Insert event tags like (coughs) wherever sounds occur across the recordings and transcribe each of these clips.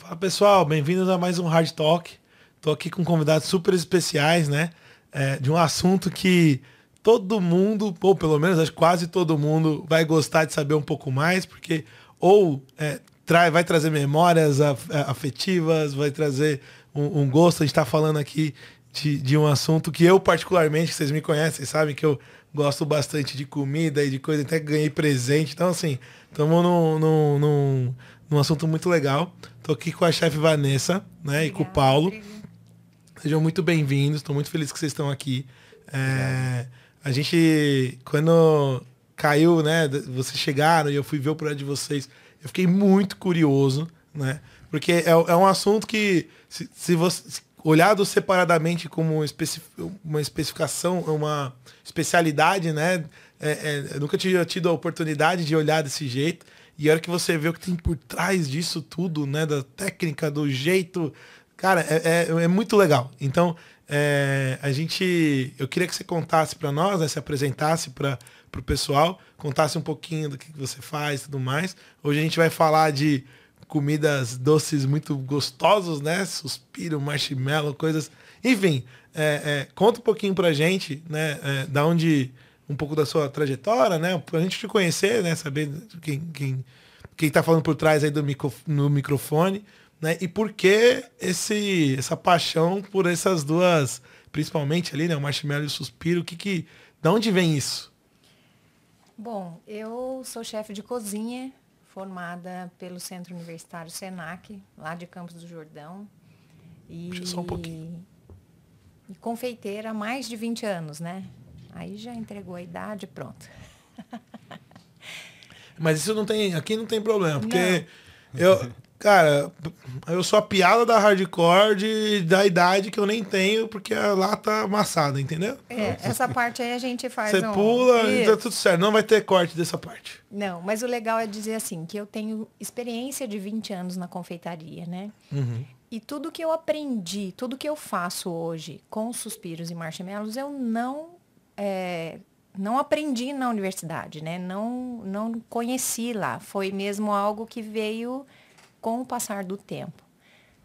Fala pessoal, bem-vindos a mais um Hard Talk. Tô aqui com convidados super especiais, né? É, de um assunto que todo mundo, ou pelo menos acho quase todo mundo, vai gostar de saber um pouco mais, porque ou é, trai, vai trazer memórias afetivas, vai trazer um, um gosto. A gente está falando aqui de, de um assunto que eu, particularmente, que vocês me conhecem, sabem que eu gosto bastante de comida e de coisa, até ganhei presente. Então, assim, estamos num, num, num, num, assunto muito legal. Estou aqui com a chefe Vanessa, né? Obrigada, e com o Paulo. Obrigada. Sejam muito bem-vindos. Estou muito feliz que vocês estão aqui. É, a gente, quando caiu, né? Vocês chegaram e eu fui ver o projeto de vocês, eu fiquei muito curioso, né? Porque é, é um assunto que, se, se você olhado separadamente como uma especificação, uma especialidade, né? É, é, eu nunca tinha tido a oportunidade de olhar desse jeito. E a hora que você vê o que tem por trás disso tudo, né? Da técnica, do jeito. Cara, é, é, é muito legal. Então, é, a gente. Eu queria que você contasse para nós, né, se apresentasse para o pessoal, contasse um pouquinho do que você faz e tudo mais. Hoje a gente vai falar de comidas doces muito gostosos, né? Suspiro, marshmallow, coisas. Enfim, é, é, conta um pouquinho pra gente, né? É, da onde. Um pouco da sua trajetória, né? Pra gente te conhecer, né? Saber quem, quem, quem tá falando por trás aí do micro, no microfone, né? E por que esse, essa paixão por essas duas, principalmente ali, né? O marshmallow e o suspiro. Que que, da onde vem isso? Bom, eu sou chefe de cozinha formada pelo Centro Universitário SENAC, lá de Campos do Jordão. E, Puxa só um pouquinho. E confeiteira há mais de 20 anos, né? Aí já entregou a idade, pronto. Mas isso não tem, aqui não tem problema, porque não. eu, Cara, eu sou a piada da hardcore de, da idade que eu nem tenho, porque lá tá amassada, entendeu? É, essa parte aí a gente faz. Você um... pula Isso. e tá tudo certo. Não vai ter corte dessa parte. Não, mas o legal é dizer assim, que eu tenho experiência de 20 anos na confeitaria, né? Uhum. E tudo que eu aprendi, tudo que eu faço hoje com suspiros e marshmallows, eu não é, não aprendi na universidade, né? Não, não conheci lá. Foi mesmo algo que veio com o passar do tempo.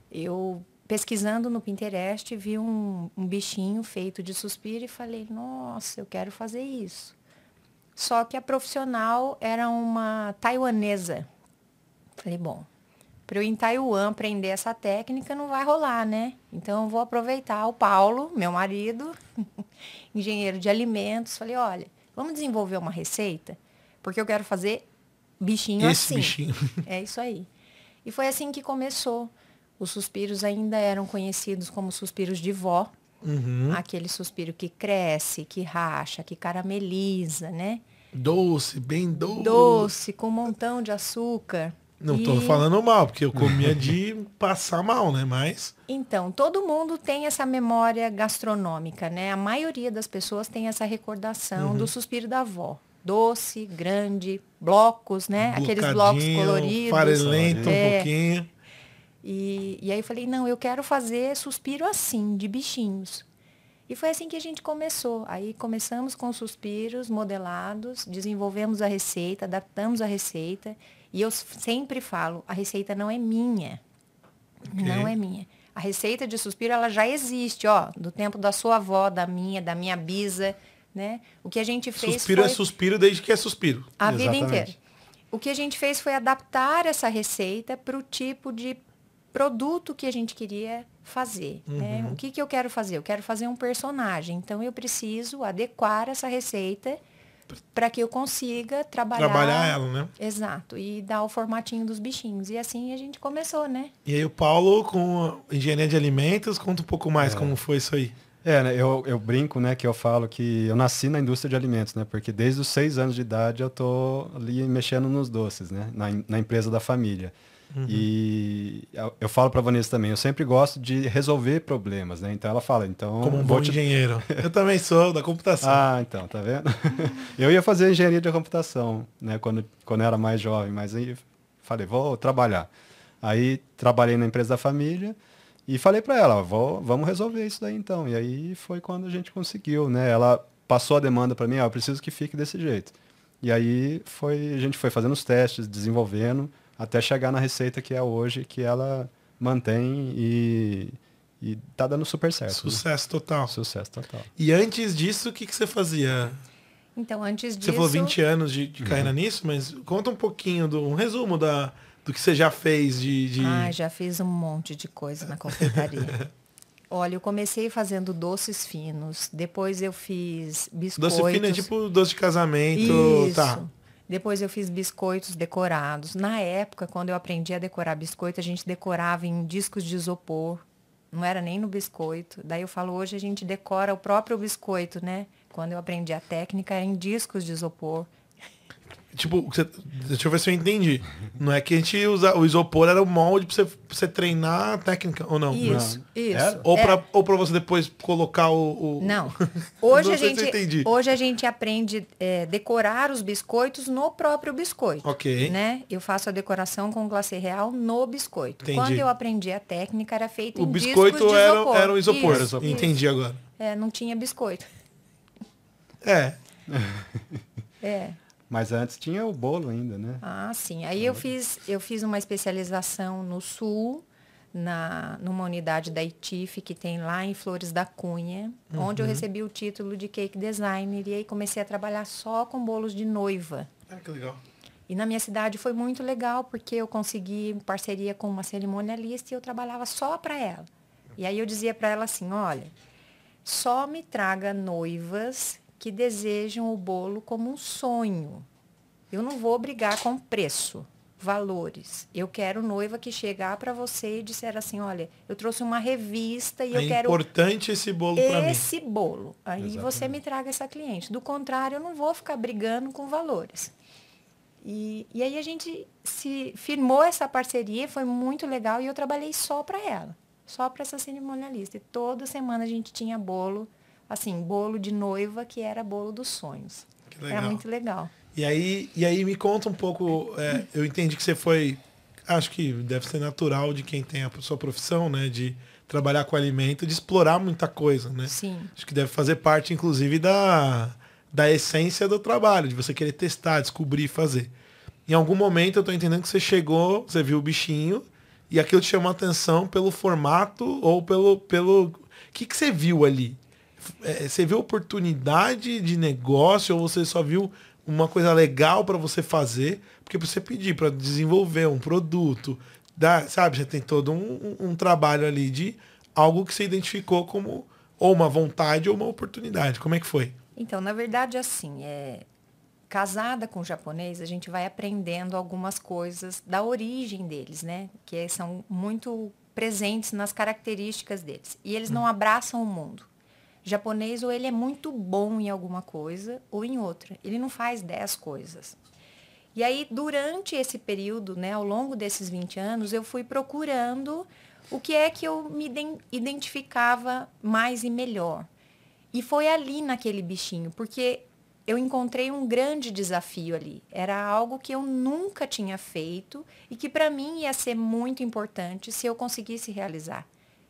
Eu, pesquisando no Pinterest, vi um, um bichinho feito de suspiro e falei, nossa, eu quero fazer isso. Só que a profissional era uma taiwanesa. Falei, bom, para eu em Taiwan aprender essa técnica não vai rolar, né? Então eu vou aproveitar o Paulo, meu marido, (laughs) engenheiro de alimentos. Falei, olha, vamos desenvolver uma receita, porque eu quero fazer bichinho Esse assim. Bichinho. (laughs) É isso aí. E foi assim que começou. Os suspiros ainda eram conhecidos como suspiros de vó. Uhum. Aquele suspiro que cresce, que racha, que carameliza, né? Doce, bem doce. Doce, com um montão de açúcar. Não estou e... falando mal, porque eu comia de (laughs) passar mal, né? Mas. Então, todo mundo tem essa memória gastronômica, né? A maioria das pessoas tem essa recordação uhum. do suspiro da avó doce, grande, blocos, né? Aqueles blocos coloridos. Farelento é. um pouquinho. E, e aí eu falei, não, eu quero fazer suspiro assim, de bichinhos. E foi assim que a gente começou. Aí começamos com suspiros modelados, desenvolvemos a receita, adaptamos a receita. E eu sempre falo, a receita não é minha. Okay. Não é minha. A receita de suspiro, ela já existe, ó, do tempo da sua avó, da minha, da minha bisa. Né? O que a gente fez Suspiro é foi... é suspiro desde que é suspiro. A Exatamente. vida inteira. O que a gente fez foi adaptar essa receita para o tipo de produto que a gente queria fazer. Né? Uhum. Né? O que, que eu quero fazer? Eu quero fazer um personagem. Então, eu preciso adequar essa receita para que eu consiga trabalhar... Trabalhar ela, né? Exato. E dar o formatinho dos bichinhos. E assim a gente começou, né? E aí o Paulo, com engenharia de alimentos, conta um pouco mais é. como foi isso aí. É, né, eu, eu brinco, né, que eu falo que eu nasci na indústria de alimentos, né, porque desde os seis anos de idade eu tô ali mexendo nos doces, né, na, na empresa da família. Uhum. E eu, falo para Vanessa também, eu sempre gosto de resolver problemas, né? Então ela fala, então como um bom te... engenheiro. (laughs) eu também sou da computação. Ah, então, tá vendo? (laughs) eu ia fazer engenharia de computação, né, quando quando eu era mais jovem, mas aí falei, vou trabalhar. Aí trabalhei na empresa da família. E falei para ela, vamos resolver isso daí então. E aí foi quando a gente conseguiu, né? Ela passou a demanda para mim, ó, eu preciso que fique desse jeito. E aí foi, a gente foi fazendo os testes, desenvolvendo, até chegar na receita que é hoje, que ela mantém e, e tá dando super certo. né? Sucesso total. Sucesso total. E antes disso, o que, que você fazia? Então, antes disso... Você falou 20 anos de, de carreira nisso, mas conta um pouquinho, do, um resumo da, do que você já fez de... de... Ah, já fiz um monte de coisa na confeitaria. (laughs) Olha, eu comecei fazendo doces finos, depois eu fiz biscoitos. Doce fino é tipo doce de casamento, Isso. tá. Depois eu fiz biscoitos decorados. Na época, quando eu aprendi a decorar biscoito, a gente decorava em discos de isopor. Não era nem no biscoito. Daí eu falo, hoje a gente decora o próprio biscoito, né? Quando eu aprendi a técnica, era em discos de isopor. Tipo, você- deixa eu ver se eu entendi. Não é que a gente usa. O isopor era o molde pra você, pra você treinar a técnica, ou não? Isso, isso. Era? Ou, É. pra, ou pra você depois colocar o. o- Não. (laughs) Hoje, Não a gente, hoje a gente aprende é, decorar os biscoitos no próprio biscoito. Ok. Né? Eu faço a decoração com glacê real no biscoito. Entendi. Quando eu aprendi a técnica, era feito O em biscoito discos de era, isopor. era um isopor. Isso, isso. Entendi agora. É, não tinha biscoito. É. É. Mas antes tinha o bolo ainda, né? Ah, sim. Aí eu fiz, eu fiz uma especialização no sul, na, numa unidade da ITIF que tem lá em Flores da Cunha, onde Uhum. eu recebi o título de cake designer e aí comecei a trabalhar só com bolos de noiva. Ah, que legal. E na minha cidade foi muito legal porque eu consegui parceria com uma cerimonialista e eu trabalhava só para ela. E aí eu dizia para ela assim, olha, só me traga noivas que desejam o bolo como um sonho. Eu não vou brigar com preço, valores. Eu quero noiva que chegar para você e disser assim, olha, eu trouxe uma revista e é eu quero importante esse bolo pra mim. esse bolo. Aí você me traga essa cliente. Do contrário, eu não vou ficar brigando com valores. E, e aí a gente se firmou essa parceria, foi muito legal e eu trabalhei só para ela, só para essa cerimonialista. E toda semana a gente tinha bolo, assim, bolo de noiva que era bolo dos sonhos. Que Era legal. muito legal. E aí, e aí me conta um pouco, é, eu entendi que você foi, acho que deve ser natural de quem tem a sua profissão, né? De trabalhar com alimento, de explorar muita coisa, né? Sim. Acho que deve fazer parte, inclusive, da, da essência do trabalho, de você querer testar, descobrir, fazer. Em algum momento eu tô entendendo que você chegou, você viu o bichinho, e aquilo te chamou a atenção pelo formato ou pelo. pelo... O que, que você viu ali? É, você viu oportunidade de negócio ou você só viu uma coisa legal para você fazer? Porque pra você pedir para desenvolver um produto, dá, sabe? Você tem todo um, um- um trabalho ali de algo que você identificou como ou uma vontade ou uma oportunidade. Como é que foi? Então, na verdade, assim, é, casada com japonês, a gente vai aprendendo algumas coisas da origem deles, né? Que são muito presentes nas características deles. E eles não abraçam o mundo. Japonês, ou ele é muito bom em alguma coisa, ou em outra. Ele não faz dez coisas. E aí, durante esse período, né, ao longo desses 20 anos, eu fui procurando o que é que eu me iden- identificava mais e melhor. E foi ali naquele bichinho, porque eu encontrei um grande desafio ali. Era algo que eu nunca tinha feito e que para mim ia ser muito importante se eu conseguisse realizar.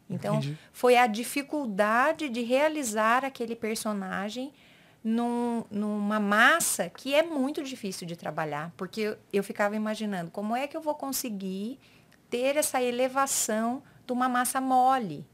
Então, Entendi. foi a dificuldade de realizar aquele personagem num- numa massa que é muito difícil de trabalhar, porque eu, eu ficava imaginando como é que eu vou conseguir ter essa elevação de uma massa mole.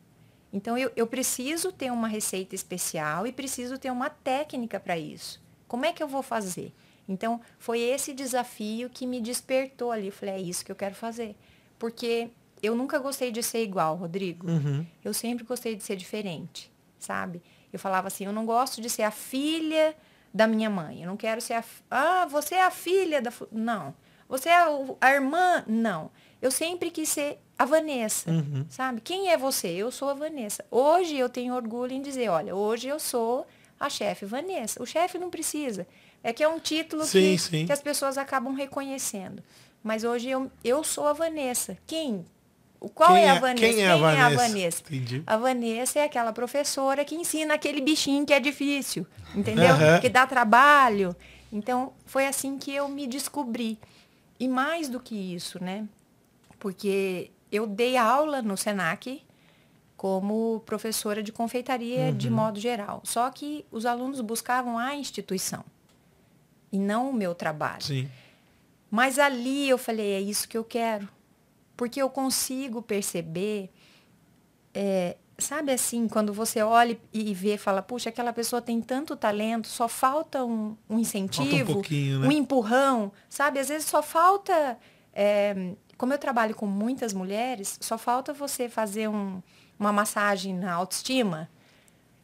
Então, eu, eu preciso ter uma receita especial e preciso ter uma técnica para isso. Como é que eu vou fazer? Então, foi esse desafio que me despertou ali. Eu falei, é isso que eu quero fazer. Porque eu nunca gostei de ser igual, Rodrigo. Uhum. Eu sempre gostei de ser diferente, sabe? Eu falava assim, eu não gosto de ser a filha da minha mãe. Eu não quero ser a... Ah, você é a filha da... fu-" Não. Você é a irmã? Não. Eu sempre quis ser a Vanessa, Uhum. sabe? Quem é você? Eu sou a Vanessa. Hoje eu tenho orgulho em dizer, olha, hoje eu sou a chefe Vanessa. O chefe não precisa. É que é um título Sim, que, sim. que as pessoas acabam reconhecendo. Mas hoje eu, eu sou a Vanessa. Quem? Qual Quem é a é- Vanessa? quem é a Vanessa? Vanessa? Entendi. A Vanessa é aquela professora que ensina aquele bichinho que é difícil, entendeu? Aham. Que dá trabalho. Então, foi assim que eu me descobri. E mais do que isso, né? Porque eu dei aula no SENAC como professora de confeitaria de modo geral. Só que os alunos buscavam a instituição e não o meu trabalho. Sim. Mas ali eu falei, é isso que eu quero. Porque eu consigo perceber, é, sabe assim, quando você olha e vê, fala, puxa, aquela pessoa tem tanto talento, só falta um, um incentivo, falta um, né? um, empurrão, sabe? Às vezes só falta, é, como eu trabalho com muitas mulheres, só falta você fazer um, uma massagem na autoestima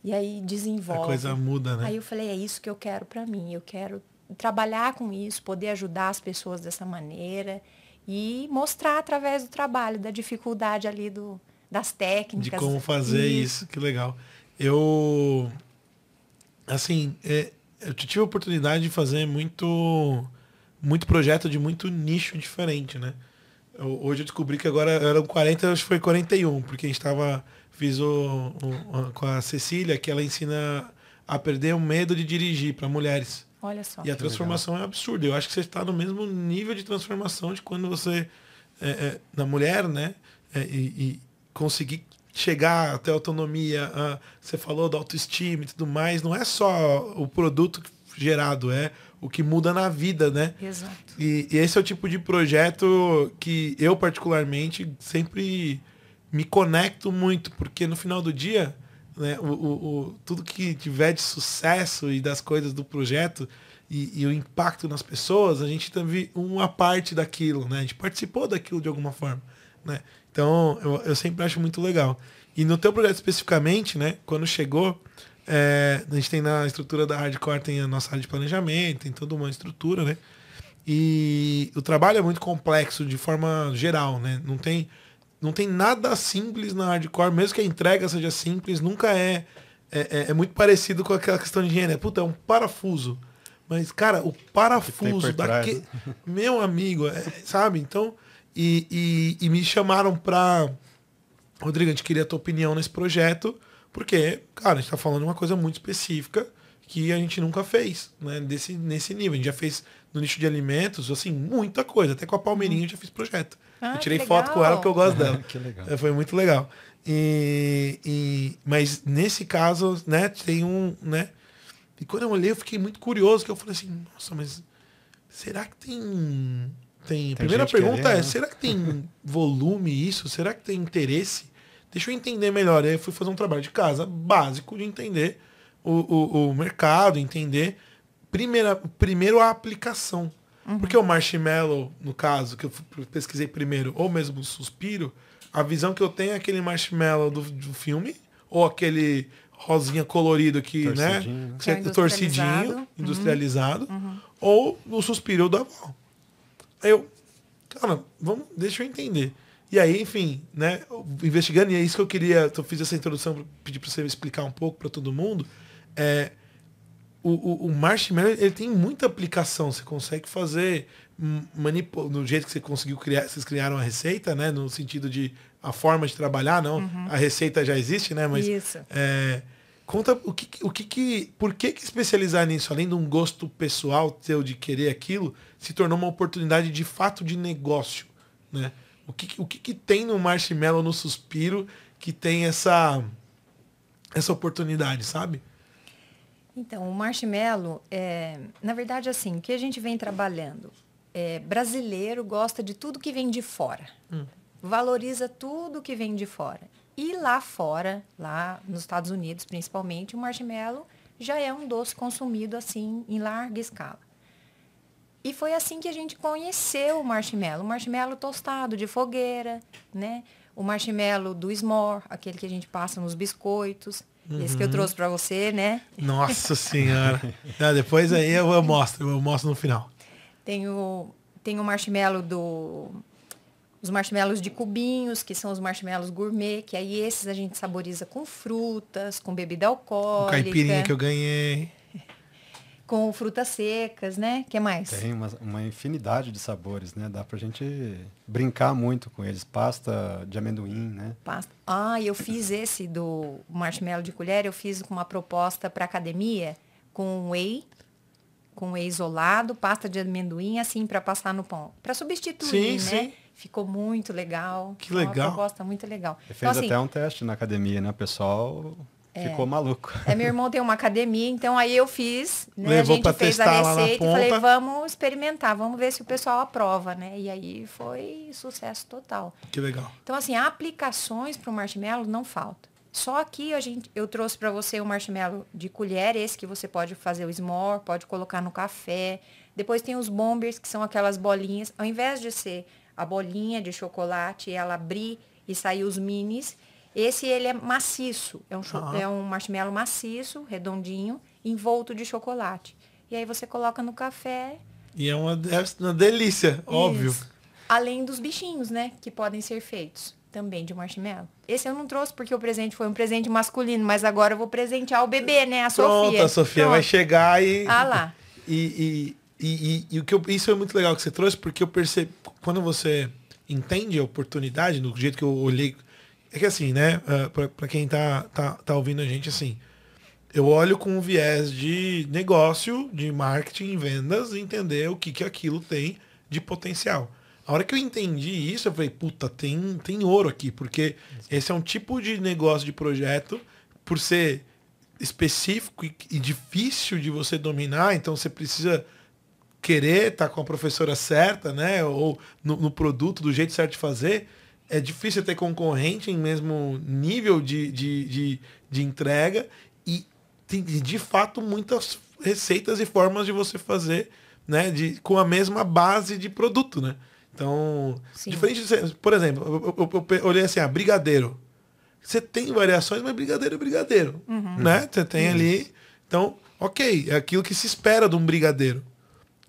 e aí desenvolve. A coisa muda, né? Aí eu falei, é isso que eu quero para mim, eu quero trabalhar com isso, poder ajudar as pessoas dessa maneira e mostrar através do trabalho, da dificuldade ali do, das técnicas. De como fazer isso, isso que legal. Eu, assim, é, eu tive a oportunidade de fazer muito, muito projeto de muito nicho diferente, né? Eu, hoje eu descobri que agora eram 40, acho que foi 41, porque a gente estava, fiz o, o, com a Cecília, que ela ensina a perder o medo de dirigir para mulheres. Olha só. E a transformação legal. é absurda. Eu acho que você está no mesmo nível de transformação de quando você, é, é, na mulher, né? É, e, e, conseguir chegar até a autonomia. A, você falou da autoestima e tudo mais. Não é só o produto gerado, é o que muda na vida, né? Exato. E, e esse é o tipo de projeto que eu, particularmente, sempre me conecto muito, porque no final do dia né, o, o, o, tudo que tiver de sucesso e das coisas do projeto e, e, o impacto nas pessoas, a gente teve uma parte daquilo, né? A gente participou daquilo de alguma forma, né? Então, eu, eu sempre acho muito legal. E no teu projeto especificamente, né? Quando chegou, é, a gente tem na estrutura da Hardcore, tem a nossa área de planejamento, tem toda uma estrutura, né? E o trabalho é muito complexo de forma geral, né? Não tem não tem nada simples na hardcore, mesmo que a entrega seja simples, nunca é. É, é, é muito parecido com aquela questão de engenharia. Puta, é um parafuso. Mas, cara, o parafuso daquele. (laughs) Meu amigo, é, sabe? Então. E, e, e, me chamaram pra. Rodrigo, a gente queria a tua opinião nesse projeto, porque, cara, a gente tá falando de uma coisa muito específica que a gente nunca fez, né? Desse, nesse nível. A gente já fez no nicho de alimentos, assim, muita coisa. Até com a Palmeirinha eu já fiz projeto. Ah, eu tirei foto com ela porque eu gosto dela. que legal. É, foi muito legal. E, e, mas nesse caso, né, tem um, né? E quando eu olhei, eu fiquei muito curioso, que eu falei assim, nossa, mas será que tem. Tem, a primeira pergunta querendo, é, né? será que tem volume isso? Será que tem interesse? Deixa eu entender melhor. Aí eu fui fazer um trabalho de casa básico de entender o, o, o mercado, entender primeira, primeiro a aplicação. Uhum. Porque o marshmallow, no caso, que eu pesquisei primeiro, ou mesmo o suspiro, a visão que eu tenho é aquele marshmallow do, do filme, ou aquele rosinha colorido que, né? Que é torcidinho, industrializado, uhum. ou o suspiro da avó. Aí eu, cara, vamos, deixa eu entender. E aí, enfim, né, investigando, e é isso que eu queria, eu fiz essa introdução, pedir para você explicar um pouco para todo mundo, é, o, o, o marshmallow ele tem muita aplicação. Você consegue fazer manipul no jeito que você conseguiu criar, vocês criaram a receita, né? No sentido de a forma de trabalhar, não. Uhum. A receita já existe, né? Mas Isso. É, conta o que, o que, que por que, que especializar nisso, além de um gosto pessoal teu de querer aquilo, se tornou uma oportunidade de fato de negócio, né? O que, o que, que tem no marshmallow no suspiro que tem essa essa oportunidade, sabe? Então, o marshmallow, é, na verdade, assim, o que a gente vem trabalhando? É, brasileiro gosta de tudo que vem de fora. Hum. Valoriza tudo que vem de fora. E lá fora, lá nos Estados Unidos principalmente, o marshmallow já é um doce consumido assim em larga escala. E foi assim que a gente conheceu o marshmallow. O marshmallow tostado de fogueira, né? O marshmallow do s'more, aquele que a gente passa nos biscoitos. Uhum. Esse que eu trouxe para você, né? Nossa senhora. Não, depois aí eu, eu, mostro, eu mostro no final. Tem o, tem o marshmallow do... Os marshmallows de cubinhos, que são os marshmallows gourmet, que aí esses a gente saboriza com frutas, com bebida alcoólica. Com caipirinha que eu ganhei com frutas secas, né? que mais? Tem uma, uma, infinidade de sabores, né? Dá pra gente brincar muito com eles. Pasta de amendoim, né? Pasta. Ah, eu fiz esse do marshmallow de colher, eu fiz com uma proposta para academia com whey, com whey isolado, pasta de amendoim, assim, para passar no pão. Para substituir, sim, né? Sim. Ficou muito legal. Que legal. Uma proposta muito legal. Fez então, assim, até um teste na academia, né? O pessoal ficou maluco. É, meu irmão tem uma academia, então aí eu fiz, né? Levou a gente fez a receita e falei, vamos experimentar, vamos ver se o pessoal aprova, né? E aí foi sucesso total. Que legal. Então, assim, aplicações para o marshmallow não falta. Só aqui a gente, eu trouxe para você o marshmallow de colher, esse que você pode fazer o s'more, pode colocar no café. Depois tem os bombers, que são aquelas bolinhas. Ao invés de ser a bolinha de chocolate, ela abrir e sair os minis, esse ele é maciço. É um, Ah. é um marshmallow maciço, redondinho, envolto de chocolate. E aí você coloca no café. E é uma, é uma delícia, óbvio. Isso. Além dos bichinhos, né? Que podem ser feitos também de marshmallow. Esse eu não trouxe porque o presente foi um presente masculino, mas agora eu vou presentear o bebê, né? A Pronto, Sofia. a Sofia vai Pronto. chegar e. Ah lá. (laughs) E, e, e, e- o que eu, isso é muito legal que você trouxe, porque eu percebo, quando você entende a oportunidade, do jeito que eu olhei. É que assim, né? Uh, pra, pra quem tá, tá, tá ouvindo a gente, assim. Eu olho com um viés de negócio, de marketing, vendas, entender o que, que aquilo tem de potencial. A hora que eu entendi isso, eu falei, puta, tem, tem ouro aqui, porque esse é um tipo de negócio de projeto, por ser específico e, e difícil de você dominar, então você precisa querer estar com a professora certa, né? Ou no, no produto, do jeito certo de fazer. É difícil ter concorrente em mesmo nível de, de, de, de entrega e tem de fato muitas receitas e formas de você fazer, né? De, com a mesma base de produto, né? Então, Sim. diferente de, ser- por exemplo, eu, eu- eu olhei assim, ah, brigadeiro. Você tem variações, mas brigadeiro é brigadeiro, né? Você tem ali, então, ok, é aquilo que se espera de um brigadeiro.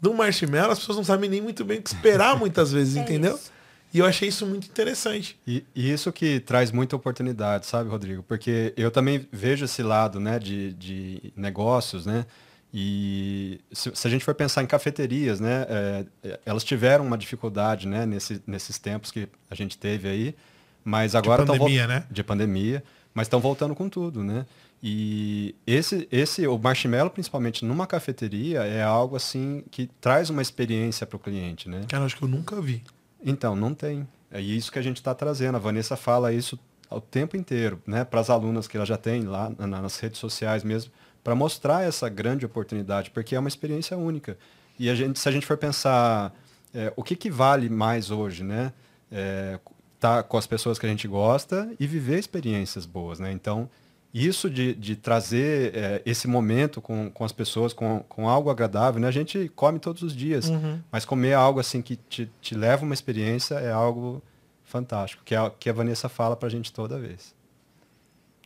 De um marshmallow, as pessoas não sabem nem muito bem o que esperar (laughs) muitas vezes, É entendeu? isso. E eu achei isso muito interessante. E, e isso que traz muita oportunidade, sabe, Rodrigo? Porque eu também vejo esse lado, né, de, de negócios, né? E se, se a gente for pensar em cafeterias, né, é, é, elas tiveram uma dificuldade, né, nesse, nesses tempos que a gente teve aí, mas agora vol- pandemia, né? De pandemia, mas estão voltando com tudo, né? E esse, esse, o marshmallow, principalmente numa cafeteria, é algo assim que traz uma experiência para o cliente, né? Cara, acho que eu nunca vi. Então, não tem. É isso que a gente está trazendo. A Vanessa fala isso o tempo inteiro, né? Para as alunas que ela já tem lá na- nas redes sociais mesmo, para mostrar essa grande oportunidade, porque é uma experiência única. E a gente, se a gente for pensar é, o que, que vale mais hoje, né? É, tá com as pessoas que a gente gosta e viver experiências boas, né? Então, isso de, de trazer é, esse momento com, com as pessoas, com, com algo agradável, né? A gente come todos os dias, mas comer algo assim que te, te leva uma experiência é algo fantástico, que é o que a Vanessa fala pra gente toda vez.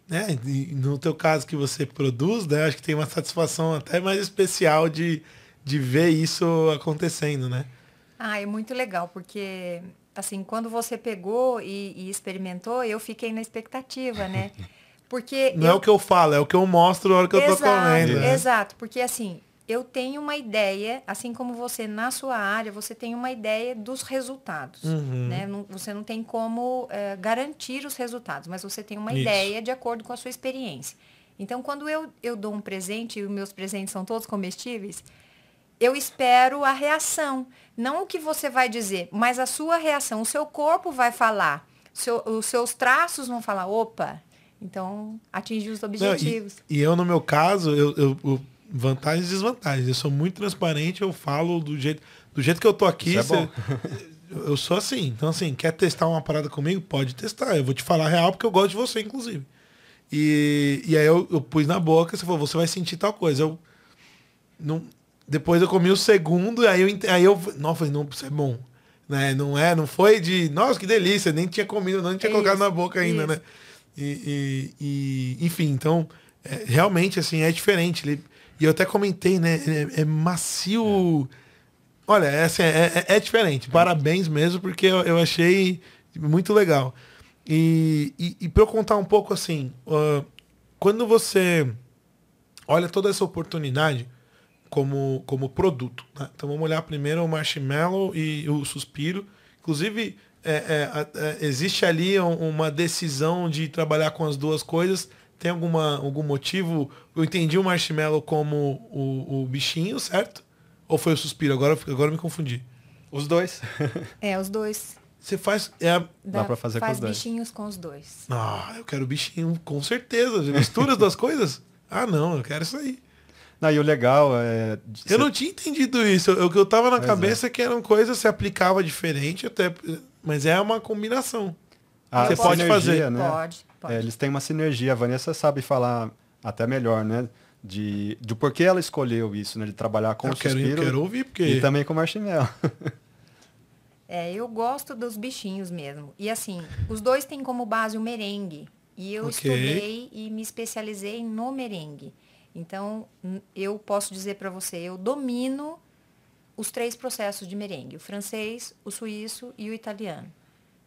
né? E no teu caso que você produz, né? Acho que tem uma satisfação até mais especial de, de ver isso acontecendo, né? Ah, é muito legal, porque assim, quando você pegou e, e experimentou, eu fiquei na expectativa, né? (laughs) Porque Não é o que eu falo, é o que eu mostro na hora que eu tô exato, comendo. né? exato, porque assim, eu tenho uma ideia, assim como você na sua área, você tem uma ideia dos resultados, Uhum. né? Não- você não tem como eh, garantir os resultados, mas você tem uma Isso. ideia de acordo com a sua experiência. Então, quando eu, eu dou um presente, e os meus presentes são todos comestíveis, eu espero a reação. Não o que você vai dizer, mas a sua reação. O seu corpo vai falar. seu- os seus traços vão falar, opa, então atingiu os Não, objetivos. e, e eu, no meu caso, eu, eu- eu- vantagens e desvantagens. Eu sou muito transparente, eu falo do jeito, do jeito que eu tô aqui. Isso é cê- (laughs) eu sou assim. Então, assim, quer testar uma parada comigo? Pode testar. Eu vou te falar a real porque eu gosto de você, inclusive. E, e aí eu, eu pus na boca, você falou, você vai sentir tal coisa. Eu não, depois eu comi o segundo, e aí eu, aí eu não, eu falei, não, isso é bom. Né? Não é, não foi de, nossa, que delícia, nem tinha comido, não tinha É colocado isso, na boca ainda, isso. né? E, e- e, enfim, então, é, realmente, assim, é diferente. Ele- e eu até comentei, né? É, é macio. Olha, é, assim, é, é- é diferente. Parabéns mesmo, porque eu, eu achei muito legal. E, e, e para eu contar um pouco assim, ah, quando você olha toda essa oportunidade como, como produto. né? Então vamos olhar primeiro o marshmallow e o suspiro. Inclusive, é, é, é, existe ali um- uma decisão de trabalhar com as duas coisas. Tem alguma, algum motivo? Eu entendi o marshmallow como o, o bichinho, certo? Ou foi o suspiro? Agora, agora eu me confundi. Os dois. (laughs) É, os dois. Você faz. É a... Dá, Dá pra fazer faz com os bichinhos com os dois. Ah, eu quero bichinho, com certeza. Mistura as duas (laughs) coisas? Ah, não, eu quero isso aí. Não, e o legal é. Eu não tinha entendido isso. O que eu tava na pois cabeça é. que eram coisas que se aplicava diferente, até. Mas é uma combinação. Ah, você pode fazer. Né? Pode, pode. É, eles têm uma sinergia. A Vanessa sabe falar até melhor, né? De, de por que ela escolheu isso, né? De trabalhar com eu o quero, suspiro. Eu quero ouvir, porque... E também com o marshmallow. é, eu gosto dos bichinhos mesmo. E assim, os dois têm como base o merengue. E eu okay. estudei e me especializei no merengue. Então, eu posso dizer para você, eu domino os três processos de merengue: o francês, o suíço e o italiano.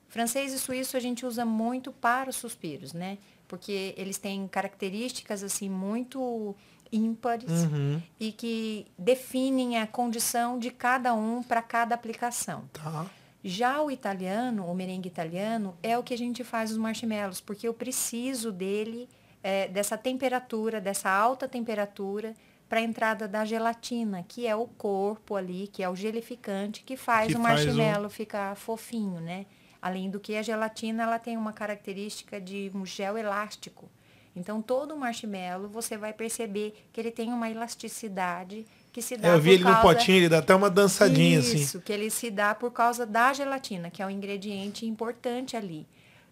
Francês e suíço a gente usa muito para os suspiros, né? Porque eles têm características assim muito ímpares uhum. e que definem a condição de cada um para cada aplicação. Tá. Já o italiano, o merengue italiano, é o que a gente faz os marshmallows, porque eu preciso dele é, dessa temperatura, dessa alta temperatura, para a entrada da gelatina, que é o corpo ali, que é o gelificante, que faz que o marshmallow ficar fofinho, né? Além do que a gelatina, ela tem uma característica de um gel elástico. Então, todo o marshmallow, você vai perceber que ele tem uma elasticidade que se dá Eu vi ele causa... no potinho, ele dá até uma dançadinha Isso, assim. Isso, que ele se dá por causa da gelatina, que é um ingrediente importante ali.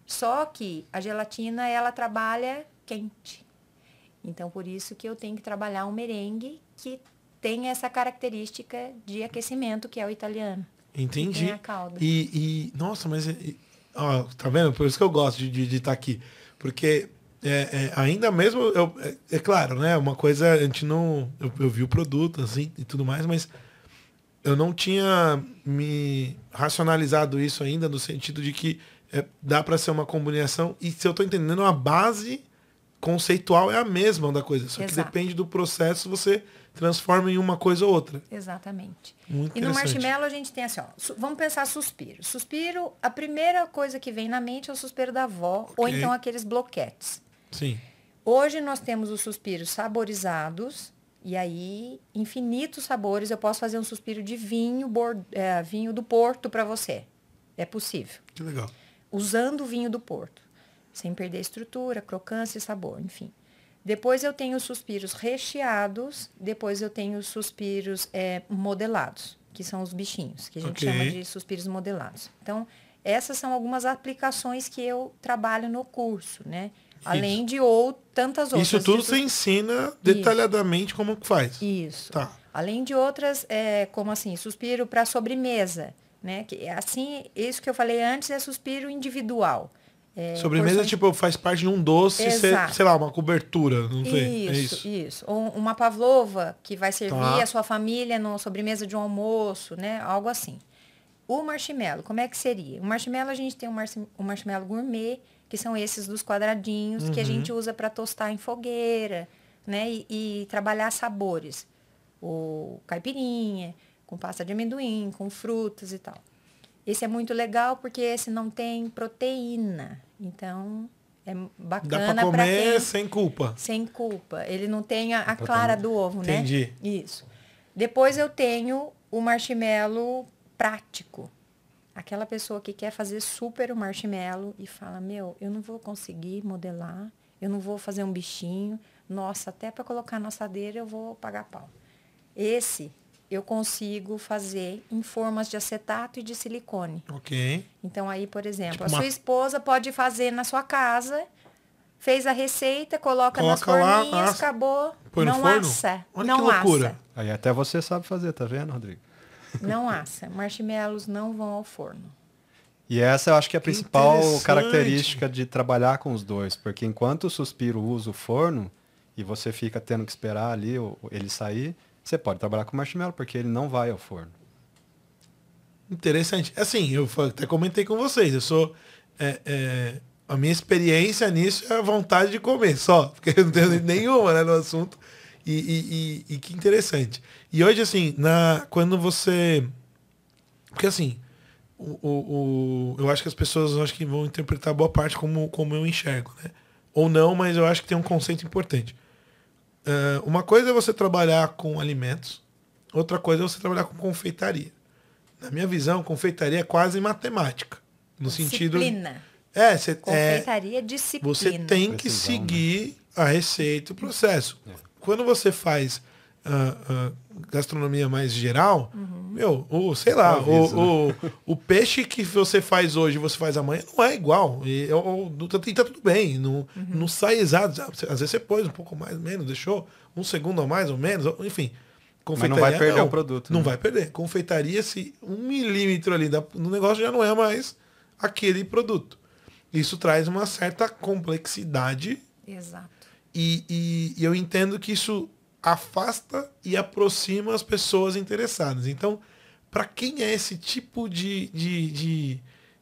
Só que a gelatina, ela trabalha quente. Então, por isso que eu tenho que trabalhar um merengue que tem essa característica de aquecimento, que é o italiano. Entendi. E, e, nossa, mas e, ó, tá vendo? Por isso que eu gosto de estar tá aqui. Porque é, é, ainda mesmo, eu, é, é, claro, né? Uma coisa, a gente não. Eu, eu, vi o produto, assim, e tudo mais, mas eu não tinha me racionalizado isso ainda, no sentido de que é, dá para ser uma combinação. E se eu estou entendendo, a base conceitual é a mesma da coisa. Só Exato. que depende do processo, você transforma em uma coisa ou outra. Exatamente. Muito e no marshmallow a gente tem assim, ó, vamos pensar suspiro. Suspiro, a primeira coisa que vem na mente é o suspiro da avó, okay. ou então aqueles bloquetes. Sim. Hoje nós temos os suspiros saborizados, e aí, infinitos sabores. Eu posso fazer um suspiro de vinho, é, vinho do Porto para você. É possível. Que legal. Usando o vinho do Porto sem perder estrutura, crocância e sabor, enfim. Depois eu tenho os suspiros recheados, depois eu tenho os suspiros é, modelados, que são os bichinhos, que a gente okay. chama de suspiros modelados. Então, essas são algumas aplicações que eu trabalho no curso, né? Além Isso. de ou tantas outras. Isso tudo você ensina detalhadamente Isso. como que faz. Isso. Tá. Além de outras, é, como assim, suspiro para sobremesa, né? Que, assim, isso que eu falei antes é suspiro individual. É, Sobremesa, porções... tipo, faz parte de um doce, sei, sei lá, uma cobertura, não sei. Isso, é isso. isso. Ou uma pavlova que vai servir tá. a sua família no sobremesa de um almoço, né? Algo assim. O marshmallow, como é que seria? O marshmallow, a gente tem o marshmallow gourmet, que são esses dos quadradinhos, uhum. que a gente uhum. usa para tostar em fogueira, né? E, e trabalhar sabores. O caipirinha, com pasta de amendoim, com frutas e tal. Esse é muito legal porque esse não tem proteína. Então, é bacana Dá para comer quem... sem culpa. Sem culpa. Ele não tem a, a clara do ovo, né? Entendi. Isso. Depois eu tenho o marshmallow prático. Aquela pessoa que quer fazer super o marshmallow e fala: Meu, eu não vou conseguir modelar, eu não vou fazer um bichinho. Nossa, até para colocar na assadeira eu vou pagar pau. Esse eu consigo fazer em formas de acetato e de silicone. Ok. Então aí, por exemplo, tipo a uma... sua esposa pode fazer na sua casa, fez a receita, coloca, coloca nas forminhas, lá, acabou. Põe não assa. Olha não que loucura. assa. Aí até você sabe fazer, tá vendo, Rodrigo? Não assa. Marshmallows não vão ao forno. E essa eu acho que é a principal característica de trabalhar com os dois, porque enquanto o suspiro usa o forno e você fica tendo que esperar ali ele sair, você pode trabalhar com marshmallow, porque ele não vai ao forno. Interessante. Assim, eu até comentei com vocês, eu sou. É, é, a minha experiência nisso é a vontade de comer só, (laughs) porque eu não tenho nenhuma né, no assunto. E, e, e, e, que interessante. E hoje, assim, na, quando você. Porque assim, o, o, o, eu acho que as pessoas acho que vão interpretar boa parte como, como eu enxergo, né? Ou não, mas eu acho que tem um conceito importante. Uh, uma coisa é você trabalhar com alimentos, outra coisa é você trabalhar com confeitaria. Na minha visão, confeitaria é quase matemática. No sentido. Disciplina. É, você é, Confeitaria é disciplina. você tem que Precisão, né? seguir a receita e o processo. Quando você faz ah, ah, gastronomia mais geral, meu, o, sei lá, o, o, o peixe que você faz hoje e você faz amanhã não é igual. E, ou- ou- tá, tá tudo bem, não, não sai exato. Às vezes você pôs um pouco mais, menos, deixou um segundo a mais ou menos, enfim. Mas não vai perder o produto, Não né? vai perder. Confeitaria, se um milímetro ali no negócio já não é mais aquele produto. Isso traz uma certa complexidade Exato. e, e- e eu entendo que isso afasta e aproxima as pessoas interessadas. Então, para quem é esse tipo de, de, de,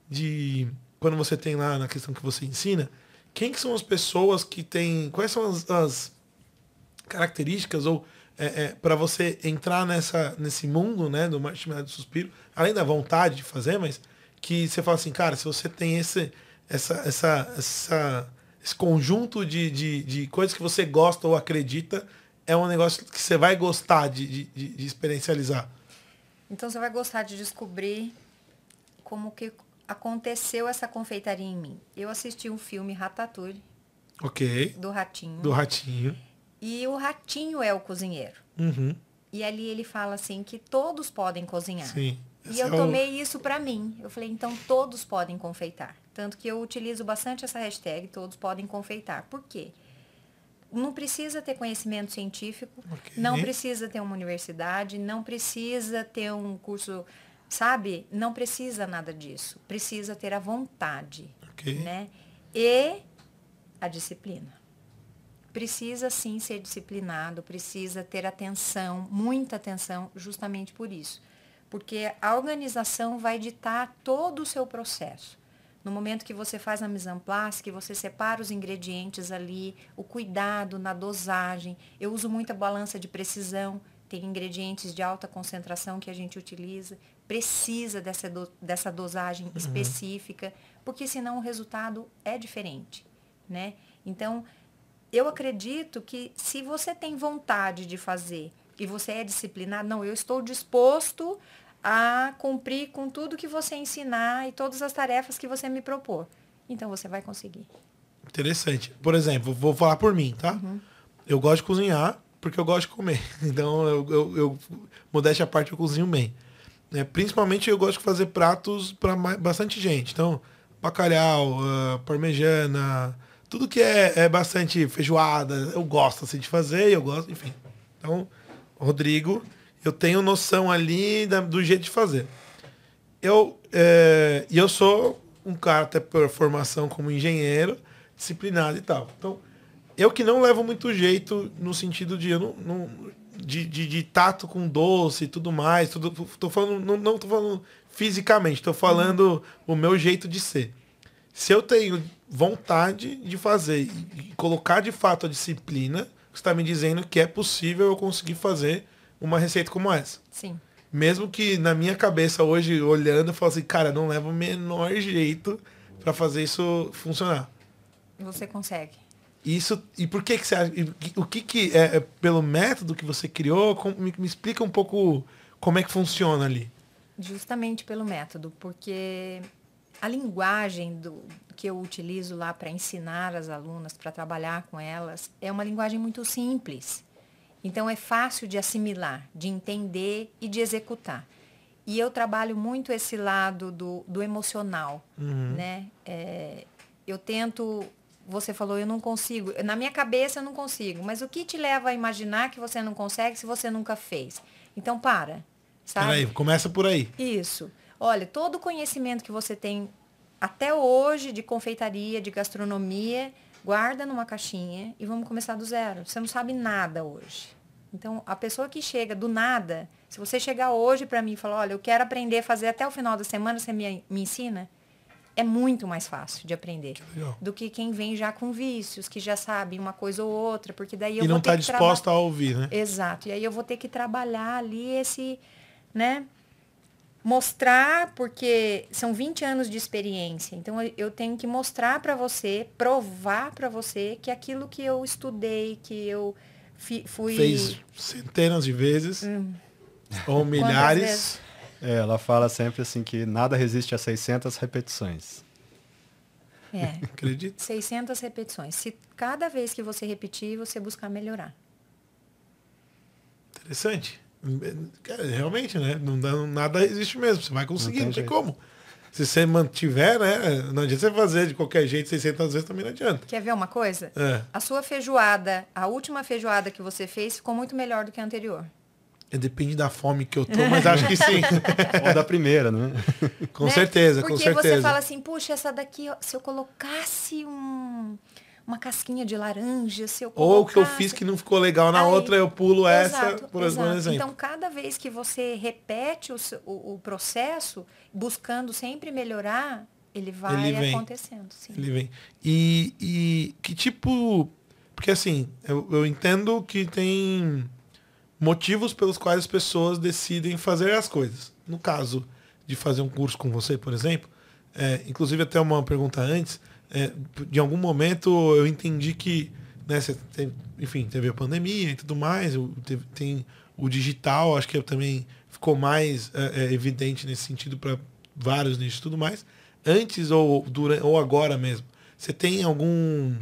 de- Quando você tem lá na questão que você ensina, quem que são as pessoas que têm. Quais são as, as características ou para você entrar nessa, nesse mundo né, do marketing do suspiro, além da vontade de fazer, mas que você fala assim, cara, se você tem esse, essa, essa, essa, esse conjunto de, de, de coisas que você gosta ou acredita, é um negócio que você vai gostar de, de, de, de experiencializar. Então você vai gostar de descobrir como que aconteceu essa confeitaria em mim. Eu assisti um filme Ratatouille, Ok. do Ratinho. Do ratinho. E o Ratinho é o cozinheiro. Uhum. E ali ele fala assim que todos podem cozinhar. Sim. E Esse eu é o- tomei isso pra mim. Eu falei, então todos podem confeitar. Tanto que eu utilizo bastante essa hashtag, todos podem confeitar. Por quê? Não precisa ter conhecimento científico, Ok. não precisa ter uma universidade, não precisa ter um curso, sabe? Não precisa nada disso. Precisa ter a vontade, Ok. né? E a disciplina. Precisa sim ser disciplinado, precisa ter atenção, muita atenção, justamente por isso. Porque a organização vai ditar todo o seu processo. No momento que você faz a mise en place, que você separa os ingredientes ali, o cuidado na dosagem. Eu uso muita balança de precisão, tem ingredientes de alta concentração que a gente utiliza. Precisa dessa, do- dessa dosagem específica, porque senão o resultado é diferente. Né? Então, eu acredito que se você tem vontade de fazer e você é disciplinado, não, eu estou disposto a cumprir com tudo que você ensinar e todas as tarefas que você me propor. Então você vai conseguir. Interessante. Por exemplo, vou falar por mim, tá? Uhum. Eu gosto de cozinhar porque eu gosto de comer. (laughs) Então, eu, eu, eu modéstia à parte, eu cozinho bem. É, principalmente eu gosto de fazer pratos para bastante gente. Então, bacalhau, ah, parmejana, tudo que é, é bastante feijoada, eu gosto assim, de fazer, eu gosto, enfim. Então, Rodrigo, eu tenho noção ali da- do jeito de fazer. Eu, é, e eu sou um cara, até por formação como engenheiro, disciplinado e tal. Então, eu que não levo muito jeito no sentido de eu não, não- de, de, de tato com doce e tudo mais. Tudo, tô falando, não, não tô falando fisicamente, tô falando o meu jeito de ser. Se eu tenho vontade de fazer e colocar de fato a disciplina, você está me dizendo que é possível eu conseguir fazer uma receita como essa. Sim. Mesmo que na minha cabeça hoje, olhando, eu falo assim, cara, não leva o menor jeito para fazer isso funcionar. Você consegue. Isso, e por que que você acha, o que que é, é pelo método que você criou, me, me explica um pouco como é que funciona ali. Justamente pelo método, porque a linguagem do, que eu utilizo lá para ensinar as alunas, para trabalhar com elas, é uma linguagem muito simples. Então é fácil de assimilar, de entender e de executar. E eu trabalho muito esse lado do, do emocional, né? É, eu tento, você falou, eu não consigo, na minha cabeça eu não consigo, mas o que te leva a imaginar que você não consegue se você nunca fez? Então para, sabe? Peraí, começa por aí. Isso. Olha, todo o conhecimento que você tem até hoje de confeitaria, de gastronomia, guarda numa caixinha e vamos começar do zero. Você não sabe nada hoje. Então, a pessoa que chega do nada, se você chegar hoje para mim e falar, olha, eu quero aprender a fazer até o final da semana, você me, me ensina? É muito mais fácil de aprender legal. do que quem vem já com vícios, que já sabe uma coisa ou outra, porque daí eu E vou não ter está disposta a ouvir, né? Exato. E aí eu vou ter que trabalhar ali esse, né? Mostrar, porque são 20 anos de experiência. Então eu- tenho que mostrar para você, provar para você que aquilo que eu estudei, que eu fi- fui Fez centenas de vezes, ou milhares. É, ela fala sempre assim que nada resiste a 600 repetições. É. (laughs) Acredito. 600 repetições. Se cada vez que você repetir, você buscar melhorar. Interessante. Cara, realmente, né? Não dá, nada existe mesmo. Você vai conseguir, não, não tem, como. Se você mantiver, né? Não adianta você fazer de qualquer jeito 600 vezes também não adianta. Quer ver uma coisa? É. A sua feijoada, a última feijoada que você fez ficou muito melhor do que a anterior. É, depende da fome que eu tô, mas acho que sim. (laughs) Ou da primeira, né? com né? certeza, Porque com certeza. Porque você fala assim, puxa, essa daqui, se eu colocasse um uma casquinha de laranja, se eu Ou o que eu fiz que não ficou legal na Aí, outra, eu pulo exato, essa, por exato. exemplo. Então, cada vez que você repete o, o, o processo, buscando sempre melhorar, ele vai ele acontecendo. Sim. Ele vem. E, e que tipo... Porque assim, eu, eu entendo que tem motivos pelos quais as pessoas decidem fazer as coisas. No caso de fazer um curso com você, por exemplo, é, inclusive até uma pergunta antes, é, de algum momento eu entendi que, né, tem, enfim, teve a pandemia e tudo mais, teve, tem o digital, acho que também ficou mais é, é, evidente nesse sentido para vários nichos e tudo mais. Antes ou, durante, ou agora mesmo, você tem algum.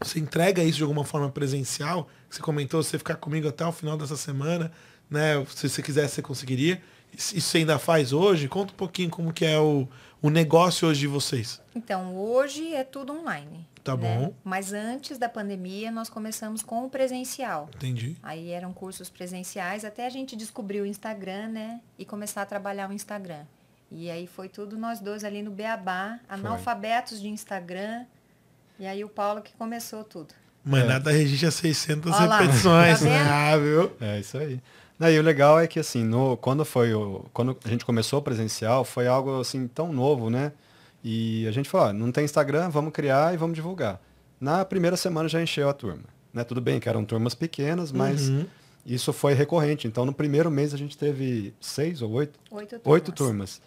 Você entrega isso de alguma forma presencial? Você comentou você ficar comigo até o final dessa semana, né? Se você quisesse, você conseguiria. Isso você ainda faz hoje? Conta um pouquinho como que é o, o negócio hoje de vocês? Então, hoje é tudo online. Tá né? bom. Mas antes da pandemia, nós começamos com o presencial. Entendi. Aí eram cursos presenciais, até a gente descobrir o Instagram, né? E começar a trabalhar o Instagram. E aí foi tudo nós dois ali no Beabá, analfabetos de Instagram. E aí o Paulo que começou tudo. Mas é. nada registra 600 Olha repetições, tá né? Ah, viu? É isso aí. E o legal é que assim, no, quando foi o, quando a gente começou o presencial, foi algo assim tão novo, né? E a gente falou, ah, não tem Instagram, vamos criar e vamos divulgar. Na primeira semana já encheu a turma. Né? Tudo bem que eram turmas pequenas, mas uhum. isso foi recorrente. Então no primeiro mês a gente teve seis ou oito, oito turmas. Oito turmas.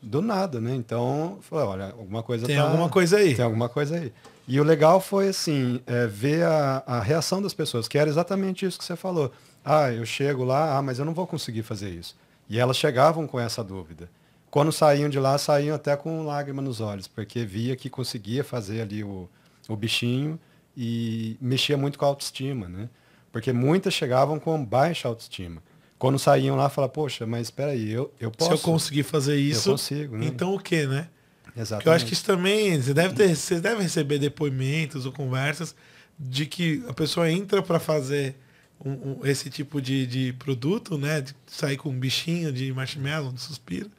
Do nada, né? Então, falei, olha, alguma coisa Tem tá, alguma coisa aí. Tem alguma coisa aí. E o legal foi assim, é, ver a, a reação das pessoas, que era exatamente isso que você falou. Ah, eu chego lá, ah, mas eu não vou conseguir fazer isso. E elas chegavam com essa dúvida. Quando saíam de lá, saíam até com lágrima nos olhos, porque via que conseguia fazer ali o, o bichinho e mexia muito com a autoestima, né? Porque muitas chegavam com baixa autoestima. Quando saíam lá, falavam, poxa, mas espera aí, eu, eu posso. Se eu conseguir fazer isso, eu consigo, né? então o quê, né? Exatamente. Porque eu acho que isso também, você deve, ter, você deve receber depoimentos ou conversas de que a pessoa entra para fazer um, um, esse tipo de, de produto, né? De sair com um bichinho de marshmallow, de suspiro.